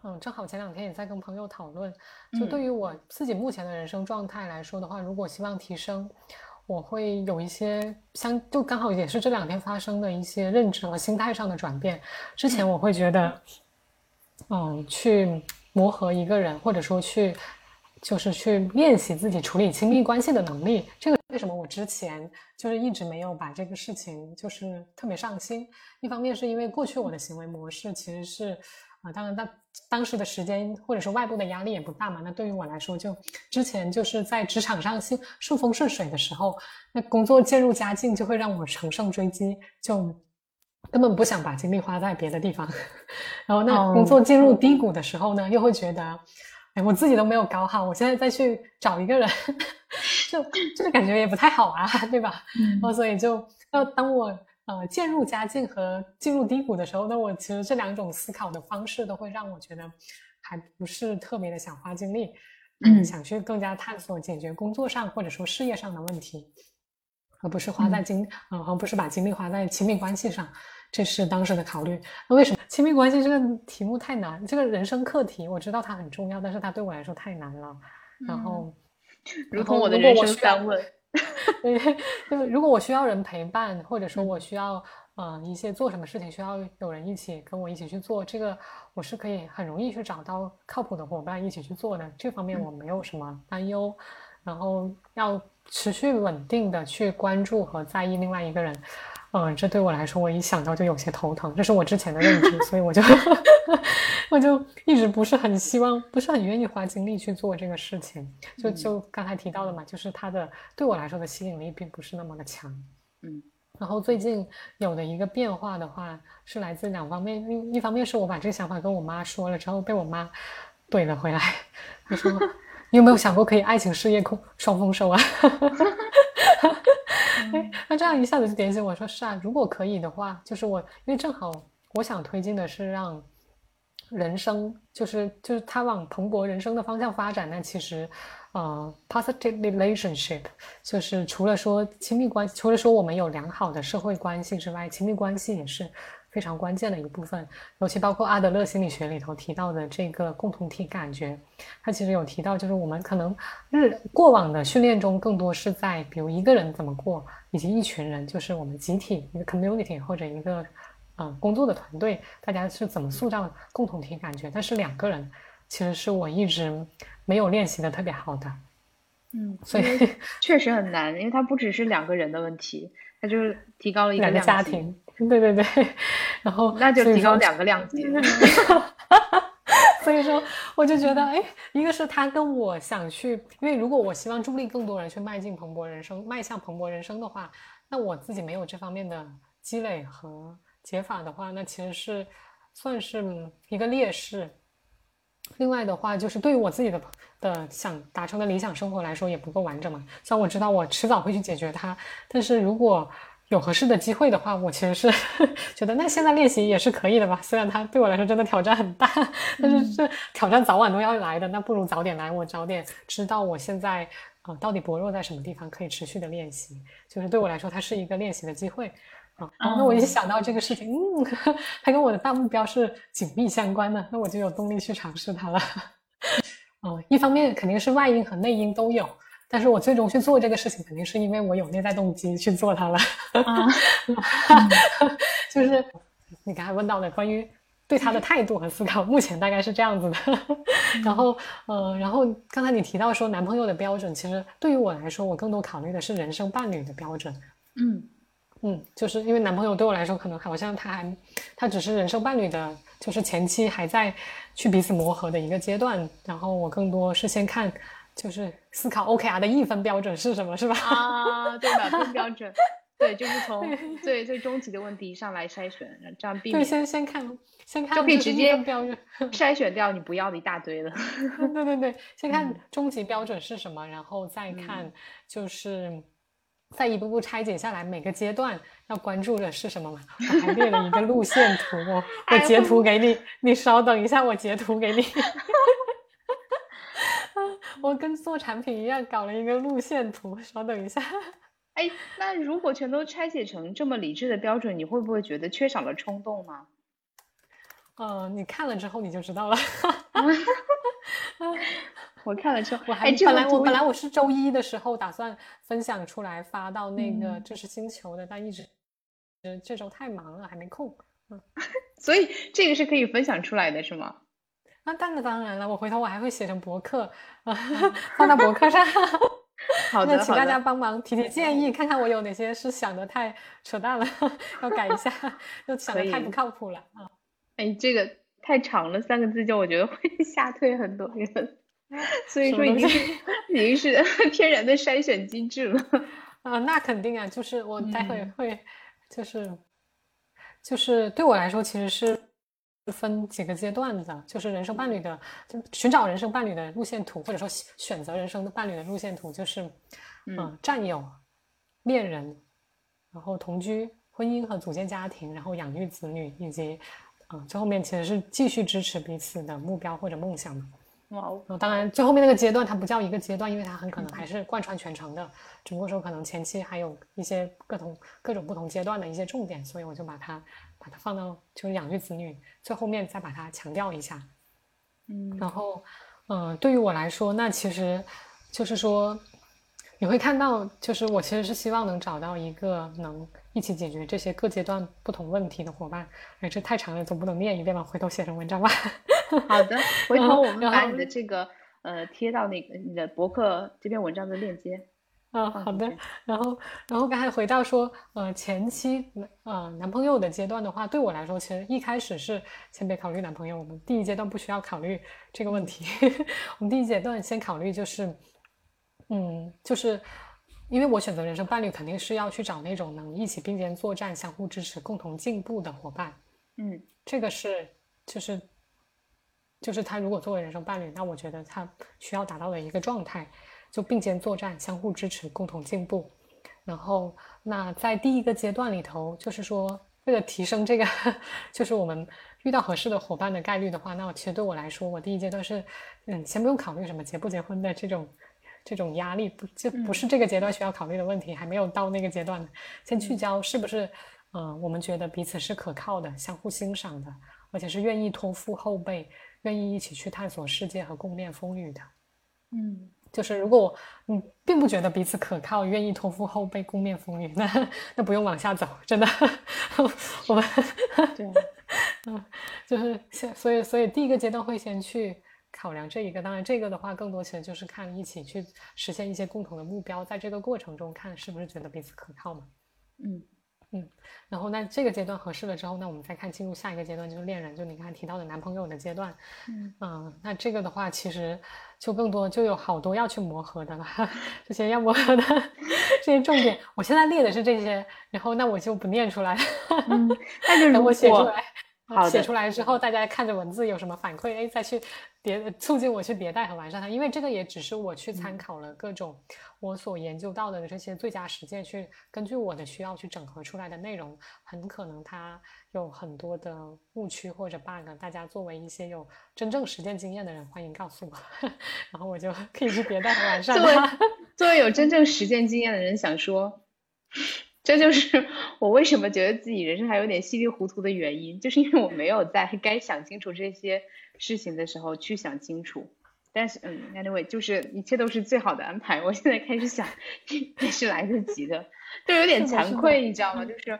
嗯，正好前两天也在跟朋友讨论，就对于我自己目前的人生状态来说的话，如果希望提升，我会有一些相，就刚好也是这两天发生的一些认知和心态上的转变。之前我会觉得，嗯，去磨合一个人，或者说去，就是去练习自己处理亲密关系的能力。这个为什么我之前就是一直没有把这个事情就是特别上心？一方面是因为过去我的行为模式其实是。啊，当然，当当时的时间或者说外部的压力也不大嘛。那对于我来说，就之前就是在职场上顺顺风顺水的时候，那工作渐入佳境就会让我乘胜追击，就根本不想把精力花在别的地方。然后那工作进入低谷的时候呢，又会觉得，哎，我自己都没有搞好，我现在再去找一个人，就就是感觉也不太好啊，对吧？然后所以就要当我。呃，渐入佳境和进入低谷的时候，那我其实这两种思考的方式都会让我觉得还不是特别的想花精力，嗯，想去更加探索解决工作上或者说事业上的问题，而不是花在精，呃，而不是把精力花在亲密关系上，这是当时的考虑。那为什么亲密关系这个题目太难？这个人生课题我知道它很重要，但是它对我来说太难了。然后，如同我的人生三问。对，就如果我需要人陪伴，或者说我需要嗯一些做什么事情需要有人一起跟我一起去做，这个我是可以很容易去找到靠谱的伙伴一起去做的，这方面我没有什么担忧。然后要持续稳定的去关注和在意另外一个人。嗯，这对我来说，我一想到就有些头疼，这是我之前的认知，所以我就 我就一直不是很希望，不是很愿意花精力去做这个事情。就就刚才提到的嘛，就是它的对我来说的吸引力并不是那么的强。嗯，然后最近有的一个变化的话，是来自两方面，一一方面是我把这个想法跟我妈说了之后，被我妈怼了回来，她说：“你有没有想过可以爱情事业空双丰收啊？”哎，那这样一下子就点醒我说是啊，如果可以的话，就是我，因为正好我想推进的是让人生，就是就是他往蓬勃人生的方向发展。那其实，呃，positive relationship 就是除了说亲密关系，除了说我们有良好的社会关系之外，亲密关系也是。非常关键的一部分，尤其包括阿德勒心理学里头提到的这个共同体感觉，他其实有提到，就是我们可能日过往的训练中更多是在比如一个人怎么过，以及一群人，就是我们集体一个 community 或者一个嗯工作的团队，大家是怎么塑造共同体感觉。但是两个人其实是我一直没有练习的特别好的，嗯，所以确实很难，因为它不只是两个人的问题，它就是提高了一个家庭。对对对，然后那就提高两个量级。所以说，我就觉得，哎，一个是他跟我想去，因为如果我希望助力更多人去迈进蓬勃人生，迈向蓬勃人生的话，那我自己没有这方面的积累和解法的话，那其实是算是一个劣势。另外的话，就是对于我自己的的想达成的理想生活来说，也不够完整嘛。虽然我知道我迟早会去解决它，但是如果有合适的机会的话，我其实是 觉得那现在练习也是可以的吧。虽然它对我来说真的挑战很大，但是这挑战早晚都要来的。那不如早点来，我早点知道我现在啊到底薄弱在什么地方，可以持续的练习。就是对我来说，它是一个练习的机会啊。那我一想到这个事情，嗯，它跟我的大目标是紧密相关的，那我就有动力去尝试它了。嗯，一方面肯定是外因和内因都有。但是我最终去做这个事情，肯定是因为我有内在动机去做它了。就是你刚才问到的关于对他的态度和思考，目前大概是这样子的。然后，呃，然后刚才你提到说男朋友的标准，其实对于我来说，我更多考虑的是人生伴侣的标准。嗯嗯，就是因为男朋友对我来说，可能好像他还他只是人生伴侣的，就是前期还在去彼此磨合的一个阶段。然后我更多是先看。就是思考 OKR 的一分标准是什么，是吧？啊，对满分标准，对，就是从 最最终极的问题上来筛选，这样避免。对，先先看，先看就可以直接标准 筛选掉你不要的一大堆了。对对对，先看终极标准是什么，然后再看，就是再一步步拆解下来，每个阶段要关注的是什么嘛？我还列了一个路线图，我我截图给你，你稍等一下，我截图给你。我跟做产品一样，搞了一个路线图。稍等一下，哎，那如果全都拆解成这么理智的标准，你会不会觉得缺少了冲动呢？呃，你看了之后你就知道了。我看了之后，我还本来我本来我是周一的时候打算分享出来发到那个知识星球的，但一直呃这周太忙了，还没空。嗯，所以这个是可以分享出来的，是吗？那当然当然了，我回头我还会写成博客啊，放到博客上。好 的，请大家帮忙提提建议，看看我有哪些是想的太扯淡了，要改一下，又想的太不靠谱了啊。哎，这个太长了，三个字就我觉得会 吓退很多人，所以说已经是已经是天然的筛选机制了。啊，那肯定啊，就是我待会会，就是就是对我来说，其实是。分几个阶段的，就是人生伴侣的，就寻找人生伴侣的路线图，或者说选择人生的伴侣的路线图，就是嗯，战友、恋人，然后同居、婚姻和组建家庭，然后养育子女，以及嗯，最后面其实是继续支持彼此的目标或者梦想嘛。哇，当然最后面那个阶段它不叫一个阶段，因为它很可能还是贯穿全程的，只不过说可能前期还有一些各种各种不同阶段的一些重点，所以我就把它。把它放到就是养育子女最后面再把它强调一下，嗯，然后，嗯，对于我来说，那其实就是说，你会看到，就是我其实是希望能找到一个能一起解决这些各阶段不同问题的伙伴。哎，这太长了，总不能念一遍吧？回头写成文章吧。好的，回头我们把你的这个呃贴到那个你的博客这篇文章的链接。啊，好的。然后，然后刚才回到说，呃，前期呃男朋友的阶段的话，对我来说，其实一开始是先别考虑男朋友，我们第一阶段不需要考虑这个问题。我们第一阶段先考虑就是，嗯，就是因为我选择人生伴侣，肯定是要去找那种能一起并肩作战、相互支持、共同进步的伙伴。嗯，这个是就是就是他如果作为人生伴侣，那我觉得他需要达到的一个状态。就并肩作战，相互支持，共同进步。然后，那在第一个阶段里头，就是说，为了提升这个，就是我们遇到合适的伙伴的概率的话，那我其实对我来说，我第一阶段是，嗯，先不用考虑什么结不结婚的这种这种压力，不就不是这个阶段需要考虑的问题，还没有到那个阶段呢。先聚焦是不是，嗯，我们觉得彼此是可靠的，相互欣赏的，而且是愿意托付后辈，愿意一起去探索世界和共面风雨的。嗯。就是如果你并不觉得彼此可靠，愿意托付后背共面风雨，那那不用往下走，真的。我们对，嗯，就是先，所以所以第一个阶段会先去考量这一个，当然这个的话更多其实就是看一起去实现一些共同的目标，在这个过程中看是不是觉得彼此可靠嘛。嗯。嗯，然后那这个阶段合适了之后，那我们再看进入下一个阶段，就是恋人，就你刚才提到的男朋友的阶段。嗯，那这个的话，其实就更多就有好多要去磨合的了。这些要磨合的 这些重点，我现在列的是这些，然后那我就不念出来。嗯，那就 等我写出来。好，写出来之后，大家看着文字有什么反馈，哎，再去迭促进我去迭代和完善它。因为这个也只是我去参考了各种我所研究到的这些最佳实践，去根据我的需要去整合出来的内容，很可能它有很多的误区或者 bug。大家作为一些有真正实践经验的人，欢迎告诉我，然后我就可以去迭代和完善它。作为有真正实践经验的人，想说。这就是我为什么觉得自己人生还有点稀里糊涂的原因，就是因为我没有在该想清楚这些事情的时候去想清楚。但是，嗯，anyway，就是一切都是最好的安排。我现在开始想也是来得及的，就有点惭愧，你知道吗？就是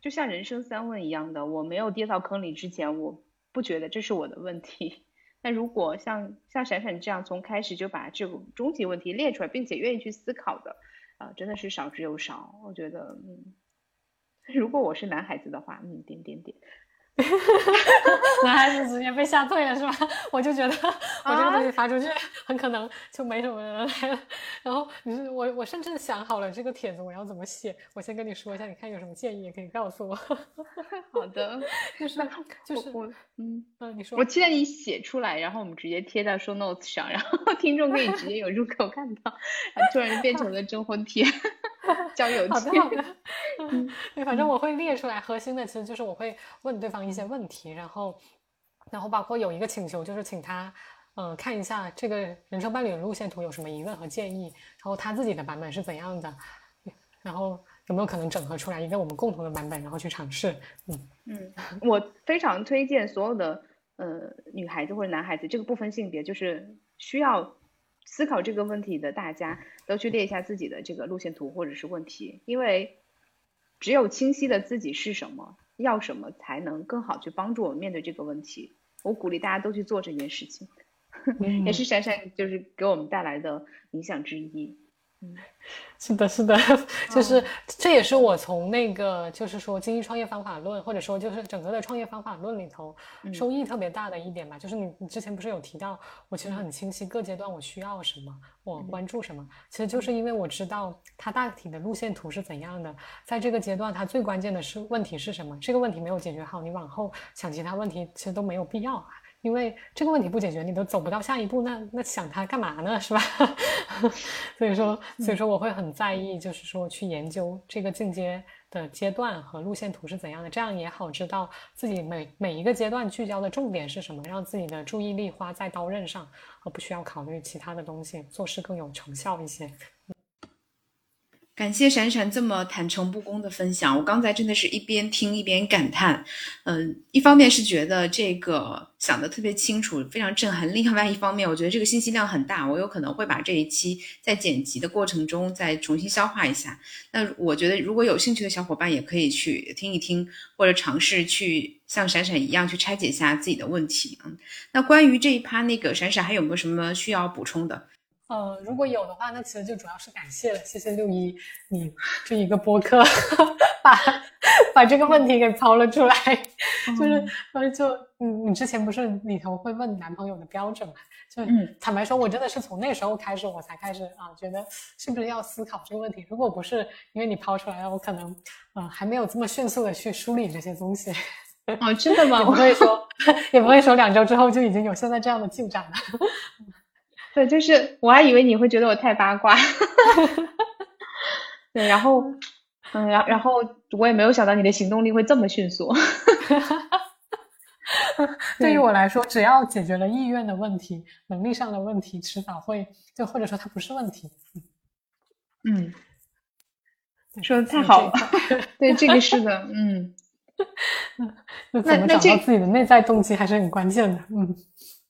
就像人生三问一样的，我没有跌到坑里之前，我不觉得这是我的问题。那如果像像闪闪这样从开始就把这个终极问题列出来，并且愿意去思考的。啊，真的是少之又少。我觉得，嗯，如果我是男孩子的话，嗯，点点点。男孩子直接被吓退了是吧？我就觉得我这个东西发出去，很可能就没什么人来了。然后你是我，我甚至想好了这个帖子我要怎么写。我先跟你说一下，你看有什么建议也可以告诉我。好的，就是就是我嗯嗯，你说。我期待你写出来，然后我们直接贴在 show notes 上，然后听众可以直接有入口看到。突然变成了征婚帖。交友好的好的，嗯，对，反正我会列出来。核心的其实就是我会问对方一些问题，然后，然后包括有一个请求，就是请他，嗯，看一下这个人生伴侣的路线图有什么疑问和建议，然后他自己的版本是怎样的，然后有没有可能整合出来一个我们共同的版本，然后去尝试？嗯嗯，我非常推荐所有的呃女孩子或者男孩子，这个不分性别，就是需要思考这个问题的，大家都去列一下自己的这个路线图或者是问题，因为只有清晰的自己是什么，要什么，才能更好去帮助我们面对这个问题。我鼓励大家都去做这件事情。也是闪闪就是给我们带来的影响之一。嗯，是的，是的，就是这也是我从那个就是说经济创业方法论，或者说就是整个的创业方法论里头收益特别大的一点吧。就是你你之前不是有提到，我其实很清晰各阶段我需要什么，我关注什么，其实就是因为我知道它大体的路线图是怎样的，在这个阶段它最关键的是问题是什么，这个问题没有解决好，你往后想其他问题其实都没有必要。因为这个问题不解决，你都走不到下一步，那那想它干嘛呢？是吧？所以说，所以说我会很在意，就是说去研究这个进阶的阶段和路线图是怎样的，这样也好知道自己每每一个阶段聚焦的重点是什么，让自己的注意力花在刀刃上，而不需要考虑其他的东西，做事更有成效一些。感谢闪闪这么坦诚不公的分享，我刚才真的是一边听一边感叹，嗯，一方面是觉得这个想的特别清楚，非常震撼；另外一方面，我觉得这个信息量很大，我有可能会把这一期在剪辑的过程中再重新消化一下。那我觉得如果有兴趣的小伙伴也可以去听一听，或者尝试去像闪闪一样去拆解一下自己的问题。嗯，那关于这一趴，那个闪闪还有没有什么需要补充的？呃，如果有的话，那其实就主要是感谢了，谢谢六一，你这一个播客 把把这个问题给抛了出来，就是呃，就你你之前不是里头会问男朋友的标准嘛？就坦白说，我真的是从那时候开始，我才开始啊，觉得是不是要思考这个问题？如果不是因为你抛出来了，我可能呃还没有这么迅速的去梳理这些东西。哦，真的吗？不会说，也不会说两周之后就已经有现在这样的进展了。对，就是我还以为你会觉得我太八卦，对，然后，嗯，然然后我也没有想到你的行动力会这么迅速。对于我来说，只要解决了意愿的问题，能力上的问题迟早会，就或者说它不是问题。嗯，说的太好了，对，这个是的，嗯，那怎么找到自己的内在动机还是很关键的，嗯。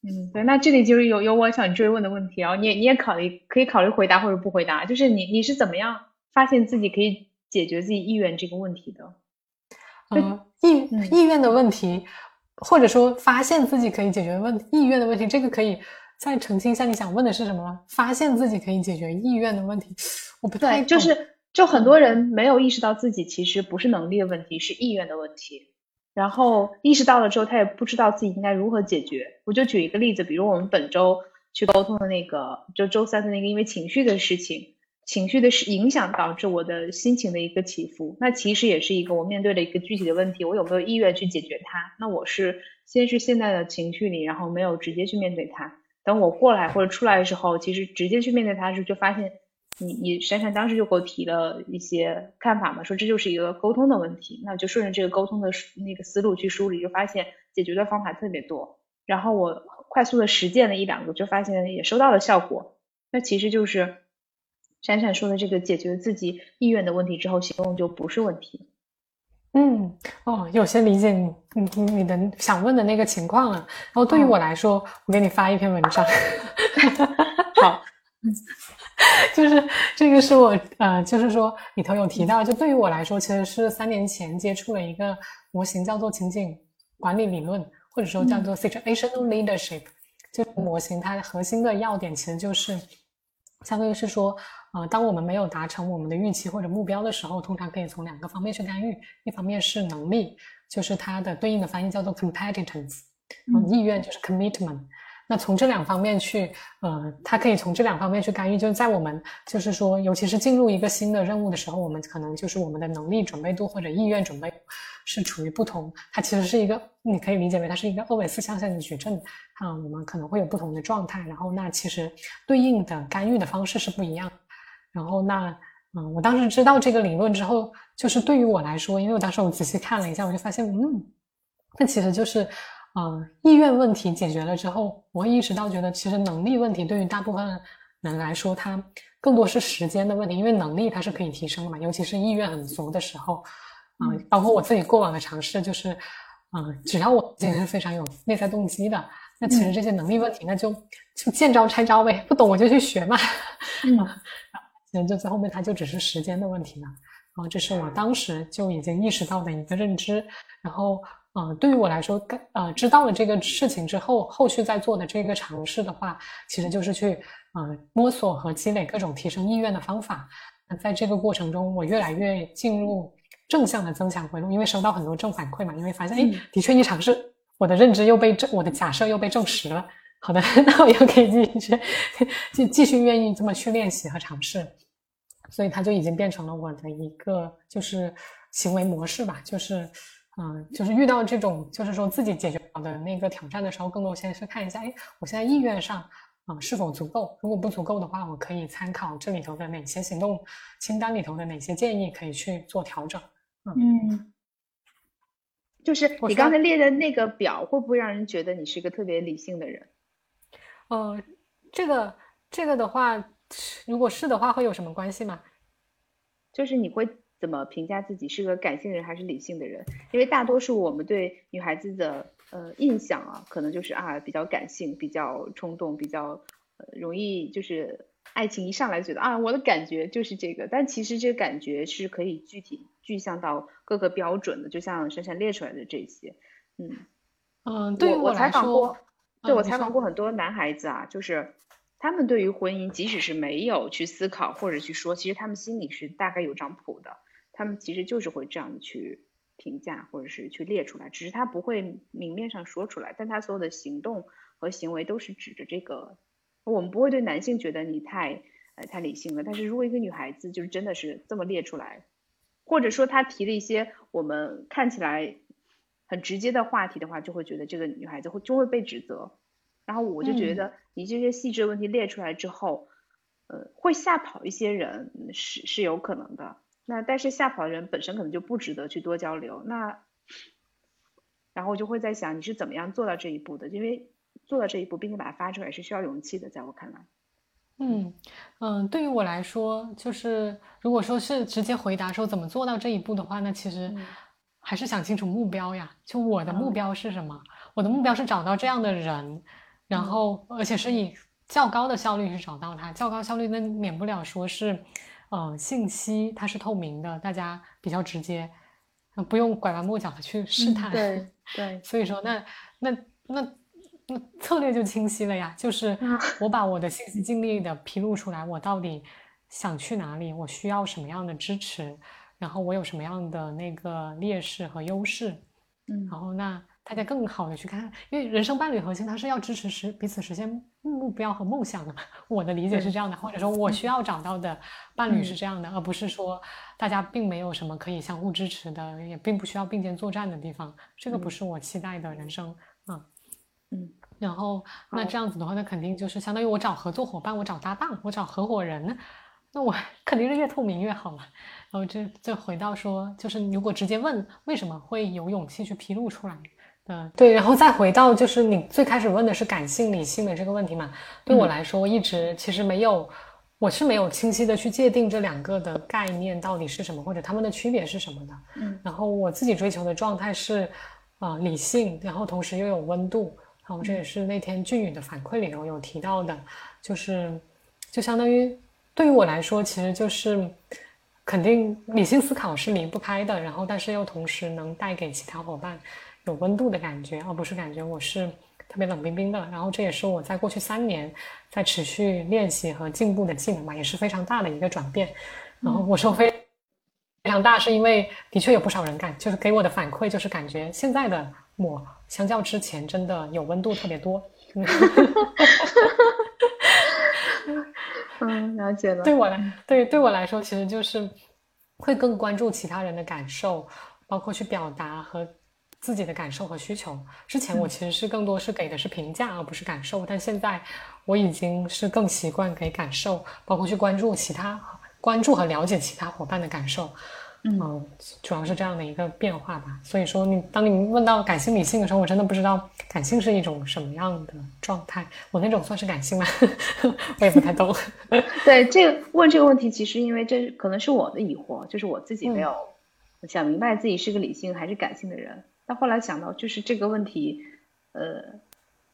嗯，对，那这里就是有有我想追问的问题，然后你也你也考虑可以考虑回答或者不回答，就是你你是怎么样发现自己可以解决自己意愿这个问题的？嗯，意意愿的问题，或者说发现自己可以解决问意愿的问题，这个可以再澄清一下，你想问的是什么吗？发现自己可以解决意愿的问题，我不太就是就很多人没有意识到自己其实不是能力的问题，是意愿的问题。然后意识到了之后，他也不知道自己应该如何解决。我就举一个例子，比如我们本周去沟通的那个，就周三的那个，因为情绪的事情，情绪的是影响导致我的心情的一个起伏。那其实也是一个我面对的一个具体的问题，我有没有意愿去解决它？那我是先是现在的情绪里，然后没有直接去面对它。等我过来或者出来的时候，其实直接去面对它的时候，就发现。你你闪闪当时就给我提了一些看法嘛，说这就是一个沟通的问题，那就顺着这个沟通的那个思路去梳理，就发现解决的方法特别多。然后我快速的实践了一两个，就发现也收到了效果。那其实就是闪闪说的这个解决自己意愿的问题之后，行动就不是问题。嗯，哦，有些理解你你你的想问的那个情况了。然后对于我来说，我给你发一篇文章。好。就是这个是我呃，就是说里头有提到，就对于我来说，其实是三年前接触了一个模型，叫做情景管理理论，或者说叫做 situational leadership。这个模型它核心的要点其实就是，相当于是说，呃，当我们没有达成我们的预期或者目标的时候，通常可以从两个方面去干预，一方面是能力，就是它的对应的翻译叫做 competence，意愿就是 commitment。那从这两方面去，呃，他可以从这两方面去干预，就是在我们就是说，尤其是进入一个新的任务的时候，我们可能就是我们的能力准备度或者意愿准备是处于不同，它其实是一个，你可以理解为它是一个二维四象限的矩阵，啊，我们可能会有不同的状态，然后那其实对应的干预的方式是不一样，然后那，嗯，我当时知道这个理论之后，就是对于我来说，因为我当时我仔细看了一下，我就发现，嗯，那其实就是。啊，意愿问题解决了之后，我会意识到，觉得其实能力问题对于大部分人来说，它更多是时间的问题，因为能力它是可以提升的嘛，尤其是意愿很足的时候，嗯，包括我自己过往的尝试，就是，嗯，只要我自己是非常有内在动机的，那其实这些能力问题，那就就见招拆招呗，不懂我就去学嘛，嗯，其实就在后面，它就只是时间的问题了。然后这是我当时就已经意识到的一个认知，然后，嗯，对于我来说，呃，知道了这个事情之后，后续在做的这个尝试的话，其实就是去，嗯，摸索和积累各种提升意愿的方法。那在这个过程中，我越来越进入正向的增强回路，因为收到很多正反馈嘛，因为发现，哎，的确一尝试，我的认知又被证，我的假设又被证实了。好的，那我又可以继续，继继续愿意这么去练习和尝试。所以它就已经变成了我的一个就是行为模式吧，就是，嗯，就是遇到这种就是说自己解决不了的那个挑战的时候，更多先是看一下，哎，我现在意愿上啊是否足够？如果不足够的话，我可以参考这里头的哪些行动清单里头的哪些建议可以去做调整。嗯，就是你刚才列的那个表，会不会让人觉得你是一个特别理性的人？呃，这个这个的话。如果是的话，会有什么关系吗？就是你会怎么评价自己是个感性人还是理性的人？因为大多数我们对女孩子的呃印象啊，可能就是啊比较感性、比较冲动、比较呃容易就是爱情一上来觉得啊我的感觉就是这个，但其实这个感觉是可以具体具象到各个标准的，就像珊珊列出来的这些，嗯嗯，对我采访过，对我采访过很多男孩子啊，就是。他们对于婚姻，即使是没有去思考或者去说，其实他们心里是大概有张谱的。他们其实就是会这样去评价，或者是去列出来，只是他不会明面上说出来，但他所有的行动和行为都是指着这个。我们不会对男性觉得你太呃太理性了，但是如果一个女孩子就是真的是这么列出来，或者说她提了一些我们看起来很直接的话题的话，就会觉得这个女孩子会就会被指责。然后我就觉得，你这些细致的问题列出来之后，呃，会吓跑一些人是是有可能的。那但是吓跑的人本身可能就不值得去多交流。那，然后我就会在想，你是怎么样做到这一步的？因为做到这一步，并且把它发出来是需要勇气的，在我看来。嗯嗯，对于我来说，就是如果说是直接回答说怎么做到这一步的话，那其实还是想清楚目标呀。就我的目标是什么？我的目标是找到这样的人。然后，而且是以较高的效率去找到他。较高效率，那免不了说是，呃，信息它是透明的，大家比较直接，不用拐弯抹角的去试探。对对。所以说，那那那那策略就清晰了呀，就是我把我的信息尽力的披露出来，我到底想去哪里，我需要什么样的支持，然后我有什么样的那个劣势和优势，嗯，然后那。大家更好的去看，因为人生伴侣核心它是要支持实彼此实现目标和梦想的嘛。我的理解是这样的，或者说我需要找到的伴侣是这样的，而不是说大家并没有什么可以相互支持的，也并不需要并肩作战的地方。这个不是我期待的人生啊。嗯，然后那这样子的话，那肯定就是相当于我找合作伙伴，我找搭档，我找合伙人，那我 肯定是越透明越好嘛。然后这这回到说，就是如果直接问为什么会有勇气去披露出来。嗯，对，然后再回到就是你最开始问的是感性理性的这个问题嘛？对我来说，我一直其实没有，我是没有清晰的去界定这两个的概念到底是什么，或者它们的区别是什么的。嗯，然后我自己追求的状态是，啊，理性，然后同时又有温度。然后这也是那天俊宇的反馈里头有提到的，就是就相当于对于我来说，其实就是肯定理性思考是离不开的，然后但是又同时能带给其他伙伴。有温度的感觉，而不是感觉我是特别冷冰冰的。然后这也是我在过去三年在持续练习和进步的技能嘛，也是非常大的一个转变。然后我说非非常大，是因为的确有不少人感，就是给我的反馈就是感觉现在的我相较之前真的有温度特别多。嗯，了解了。对我来，对对我来说，其实就是会更关注其他人的感受，包括去表达和。自己的感受和需求，之前我其实是更多是给的是评价，而不是感受。但现在我已经是更习惯给感受，包括去关注其他、关注和了解其他伙伴的感受。嗯，主要是这样的一个变化吧。所以说，你当你问到感性理性的时候，我真的不知道感性是一种什么样的状态。我那种算是感性吗？我也不太懂。对，这个问这个问题，其实因为这可能是我的疑惑，就是我自己没有想明白自己是个理性还是感性的人。但后来想到，就是这个问题，呃，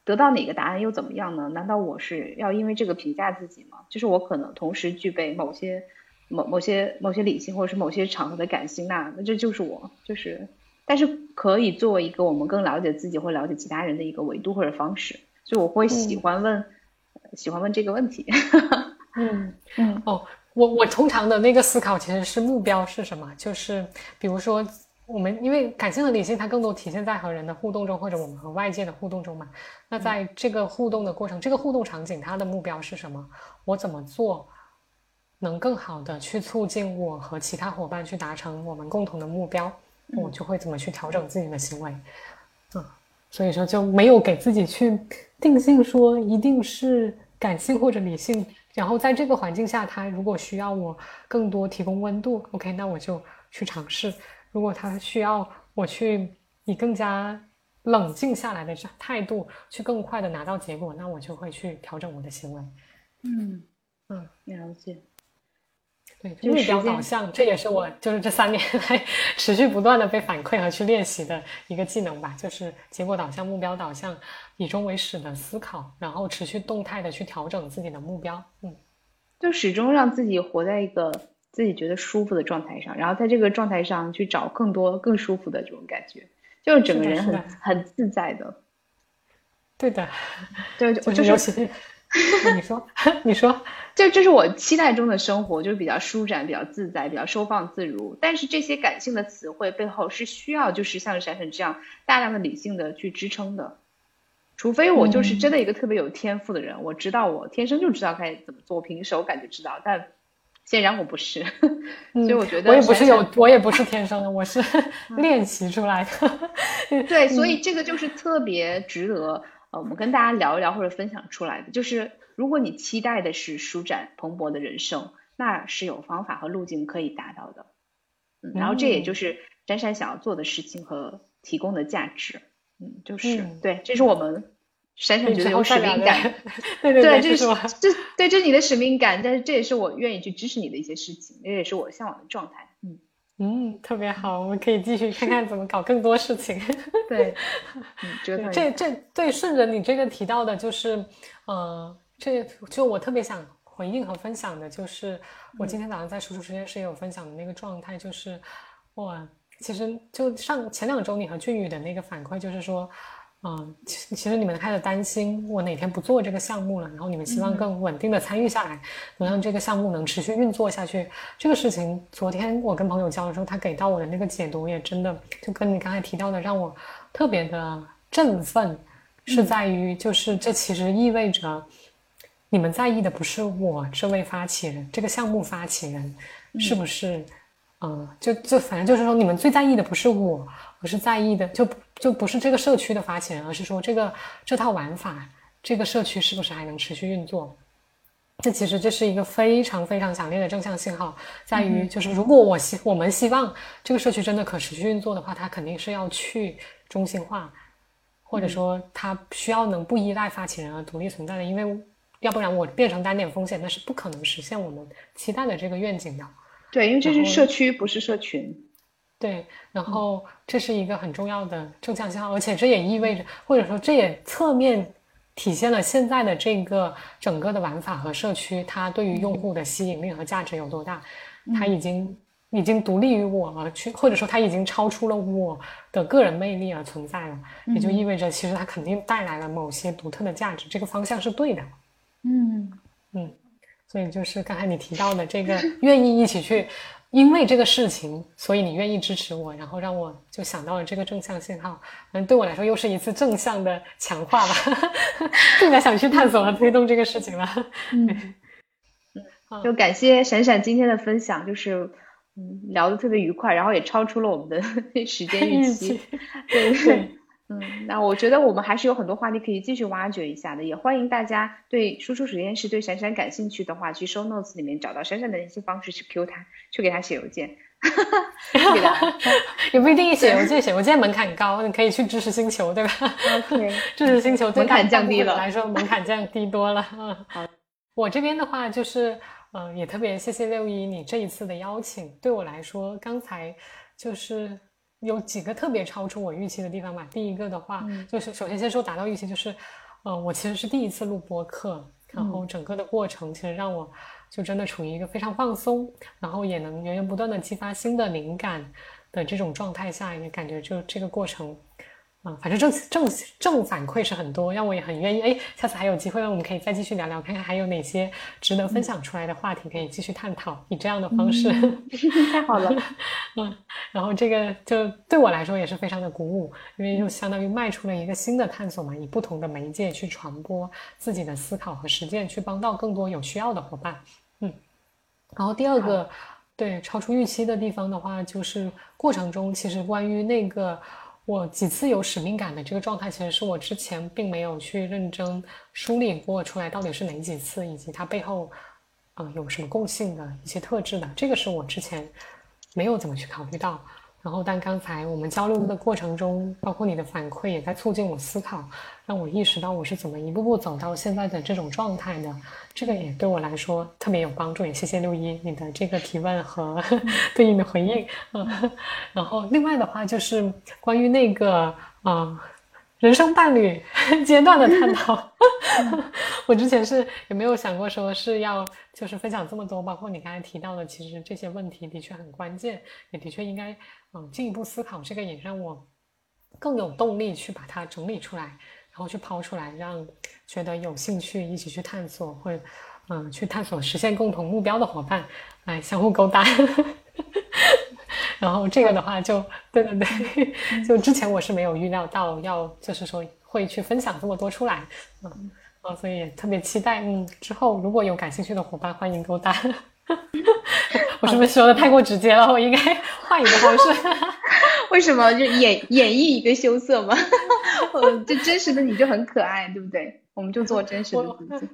得到哪个答案又怎么样呢？难道我是要因为这个评价自己吗？就是我可能同时具备某些。某某些某些理性，或者是某些场合的感性，那那这就是我，就是，但是可以作为一个我们更了解自己或了解其他人的一个维度或者方式，所以我会喜欢问，喜欢问这个问题。嗯嗯哦，我我通常的那个思考其实是目标是什么？就是比如说我们因为感性和理性，它更多体现在和人的互动中，或者我们和外界的互动中嘛。那在这个互动的过程，这个互动场景，它的目标是什么？我怎么做？能更好的去促进我和其他伙伴去达成我们共同的目标，我就会怎么去调整自己的行为，嗯，所以说就没有给自己去定性说一定是感性或者理性，然后在这个环境下，他如果需要我更多提供温度，OK，那我就去尝试；如果他需要我去以更加冷静下来的态度去更快的拿到结果，那我就会去调整我的行为。嗯嗯，了解。对，目标导向，这也是我就是这三年 来持续不断的被反馈和去练习的一个技能吧，就是结果导向、目标导向、以终为始的思考，然后持续动态的去调整自己的目标。嗯，就始终让自己活在一个自己觉得舒服的状态上，然后在这个状态上去找更多更舒服的这种感觉，就是整个人很很自在的。对的，对，我就是。你说，你说，就这是我期待中的生活，就是比较舒展、比较自在、比较收放自如。但是这些感性的词汇背后是需要，就是像闪闪这样大量的理性的去支撑的。除非我就是真的一个特别有天赋的人，我知道我天生就知道该怎么做，凭手感就知道。但显然我不是，所以我觉得我也不是有，我也不是天生的，我是 练习出来的。对，所以这个就是特别值得。呃，我们跟大家聊一聊或者分享出来的，就是如果你期待的是舒展蓬勃的人生，那是有方法和路径可以达到的。嗯，然后这也就是珊珊想要做的事情和提供的价值。嗯，就是对，这是我们闪闪觉得有使命感。对对对，这是这对这是你的使命感，但是这也是我愿意去支持你的一些事情，这也是我向往的状态。嗯。嗯，特别好，我们可以继续看看 怎么搞更多事情。对，这这对顺着你这个提到的，就是，呃，这就我特别想回应和分享的，就是我今天早上在输出实验室也有分享的那个状态，就是我其实就上前两周你和俊宇的那个反馈，就是说。嗯，其其实你们开始担心我哪天不做这个项目了，然后你们希望更稳定的参与下来，能让这个项目能持续运作下去。这个事情，昨天我跟朋友交的时候，他给到我的那个解读也真的就跟你刚才提到的，让我特别的振奋，是在于就是这其实意味着你们在意的不是我这位发起人，这个项目发起人是不是？嗯，就就反正就是说，你们最在意的不是我，而是在意的就就不是这个社区的发起人，而是说这个这套玩法，这个社区是不是还能持续运作？这其实这是一个非常非常强烈的正向信号，在于就是如果我希我们希望这个社区真的可持续运作的话，它肯定是要去中心化，或者说它需要能不依赖发起人而独立存在的，因为要不然我变成单点风险，那是不可能实现我们期待的这个愿景的。对，因为这是社区，不是社群。对，然后这是一个很重要的正向信号，而且这也意味着，或者说这也侧面体现了现在的这个整个的玩法和社区，它对于用户的吸引力和价值有多大。它已经已经独立于我而去，或者说它已经超出了我的个人魅力而存在了，也就意味着其实它肯定带来了某些独特的价值。这个方向是对的。嗯嗯。所以就是刚才你提到的这个愿意一起去，因为这个事情，所以你愿意支持我，然后让我就想到了这个正向信号。嗯，对我来说又是一次正向的强化吧，更加想去探索和推动这个事情了。嗯，就感谢闪闪今天的分享，就是嗯聊得特别愉快，然后也超出了我们的 时间预期。对对。嗯，那我觉得我们还是有很多话题可以继续挖掘一下的，也欢迎大家对输出实验室对闪闪感兴趣的话，去 show notes 里面找到闪闪的联系方式，去 Q 他，去给他写邮件。也不一定写邮件，写邮件门槛高，你可以去知识星球，对吧？OK，知识星球门槛降低了，来说门槛降低多了。嗯，好，我这边的话就是，嗯，也特别谢谢六一你这一次的邀请，对我来说，刚才就是有几个特别超出我预期的地方吧。第一个的话，就是首先先说达到预期，就是，嗯，我其实是第一次录播课，然后整个的过程其实让我。就真的处于一个非常放松，然后也能源源不断的激发新的灵感的这种状态下，也感觉就这个过程。啊，反正正正正反馈是很多，让我也很愿意。哎，下次还有机会，我们可以再继续聊聊，看看还有哪些值得分享出来的话题可以继续探讨。以这样的方式，太好了。嗯，然后这个就对我来说也是非常的鼓舞，因为就相当于迈出了一个新的探索嘛，以不同的媒介去传播自己的思考和实践，去帮到更多有需要的伙伴。嗯，然后第二个对超出预期的地方的话，就是过程中其实关于那个。我几次有使命感的这个状态，其实是我之前并没有去认真梳理过出来，到底是哪几次，以及它背后，嗯，有什么共性的一些特质的，这个是我之前没有怎么去考虑到。然后，但刚才我们交流的过程中，包括你的反馈，也在促进我思考，让我意识到我是怎么一步步走到现在的这种状态的。这个也对我来说特别有帮助，也谢谢六一你的这个提问和 对应的回应。嗯，然后另外的话就是关于那个啊。人生伴侣 阶段的探讨，我之前是也没有想过说是要就是分享这么多，包括你刚才提到的，其实这些问题的确很关键，也的确应该嗯进一步思考。这个也让我更有动力去把它整理出来，然后去抛出来，让觉得有兴趣一起去探索或嗯去探索实现共同目标的伙伴来相互勾搭。然后这个的话，就对对对，就之前我是没有预料到要，就是说会去分享这么多出来，嗯，啊，所以也特别期待，嗯，之后如果有感兴趣的伙伴，欢迎勾搭。我是不是说的太过直接了？我应该换一个方式。为什么就演演绎一个羞涩吗？就真实的你就很可爱，对不对？我们就做真实的自己。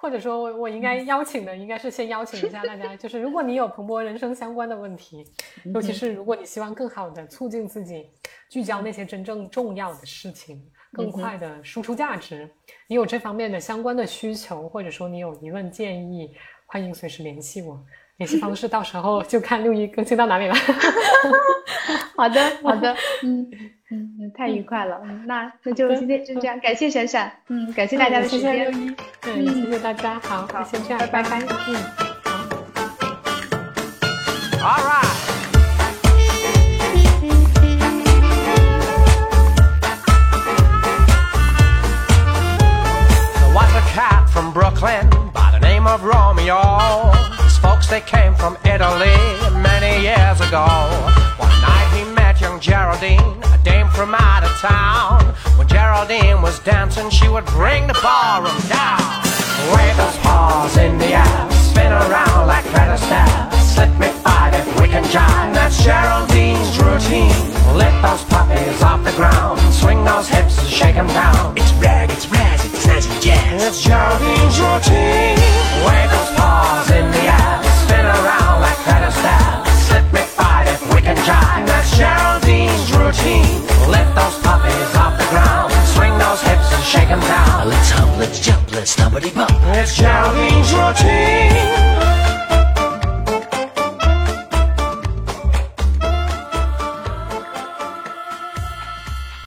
或者说，我我应该邀请的，应该是先邀请一下大家，就是如果你有蓬勃人生相关的问题，尤其是如果你希望更好的促进自己聚焦那些真正重要的事情，更快的输出价值，你有这方面的相关的需求，或者说你有疑问建议，欢迎随时联系我。联系方式到时候就看六一更新到哪里了。好的，好的，嗯嗯，太愉快了，那那就今天就这样，感谢闪闪，嗯，感谢大家的时间，谢谢六一，嗯，谢谢大家，好，好，先这样，拜拜，嗯，好。Folks they came from Italy many years ago. One night he met young Geraldine, a dame from out of town. When Geraldine was dancing, she would bring the ballroom down. Wave those paws in the air, spin around like feather. Slip me we can jive. That's Geraldine's routine. Lift those puppies off the ground, swing those hips and shake them down. It's rag, it's raz, it's snazzy jazz. It's Geraldine's routine. Wave those paws in the air spin around like feather style. Slip me five if we can jive. That's Geraldine's routine. Lift those puppies off the ground. Swing those hips and shake them down. Let's hop, let's jump, let's stumpity bump. It's Geraldine's routine.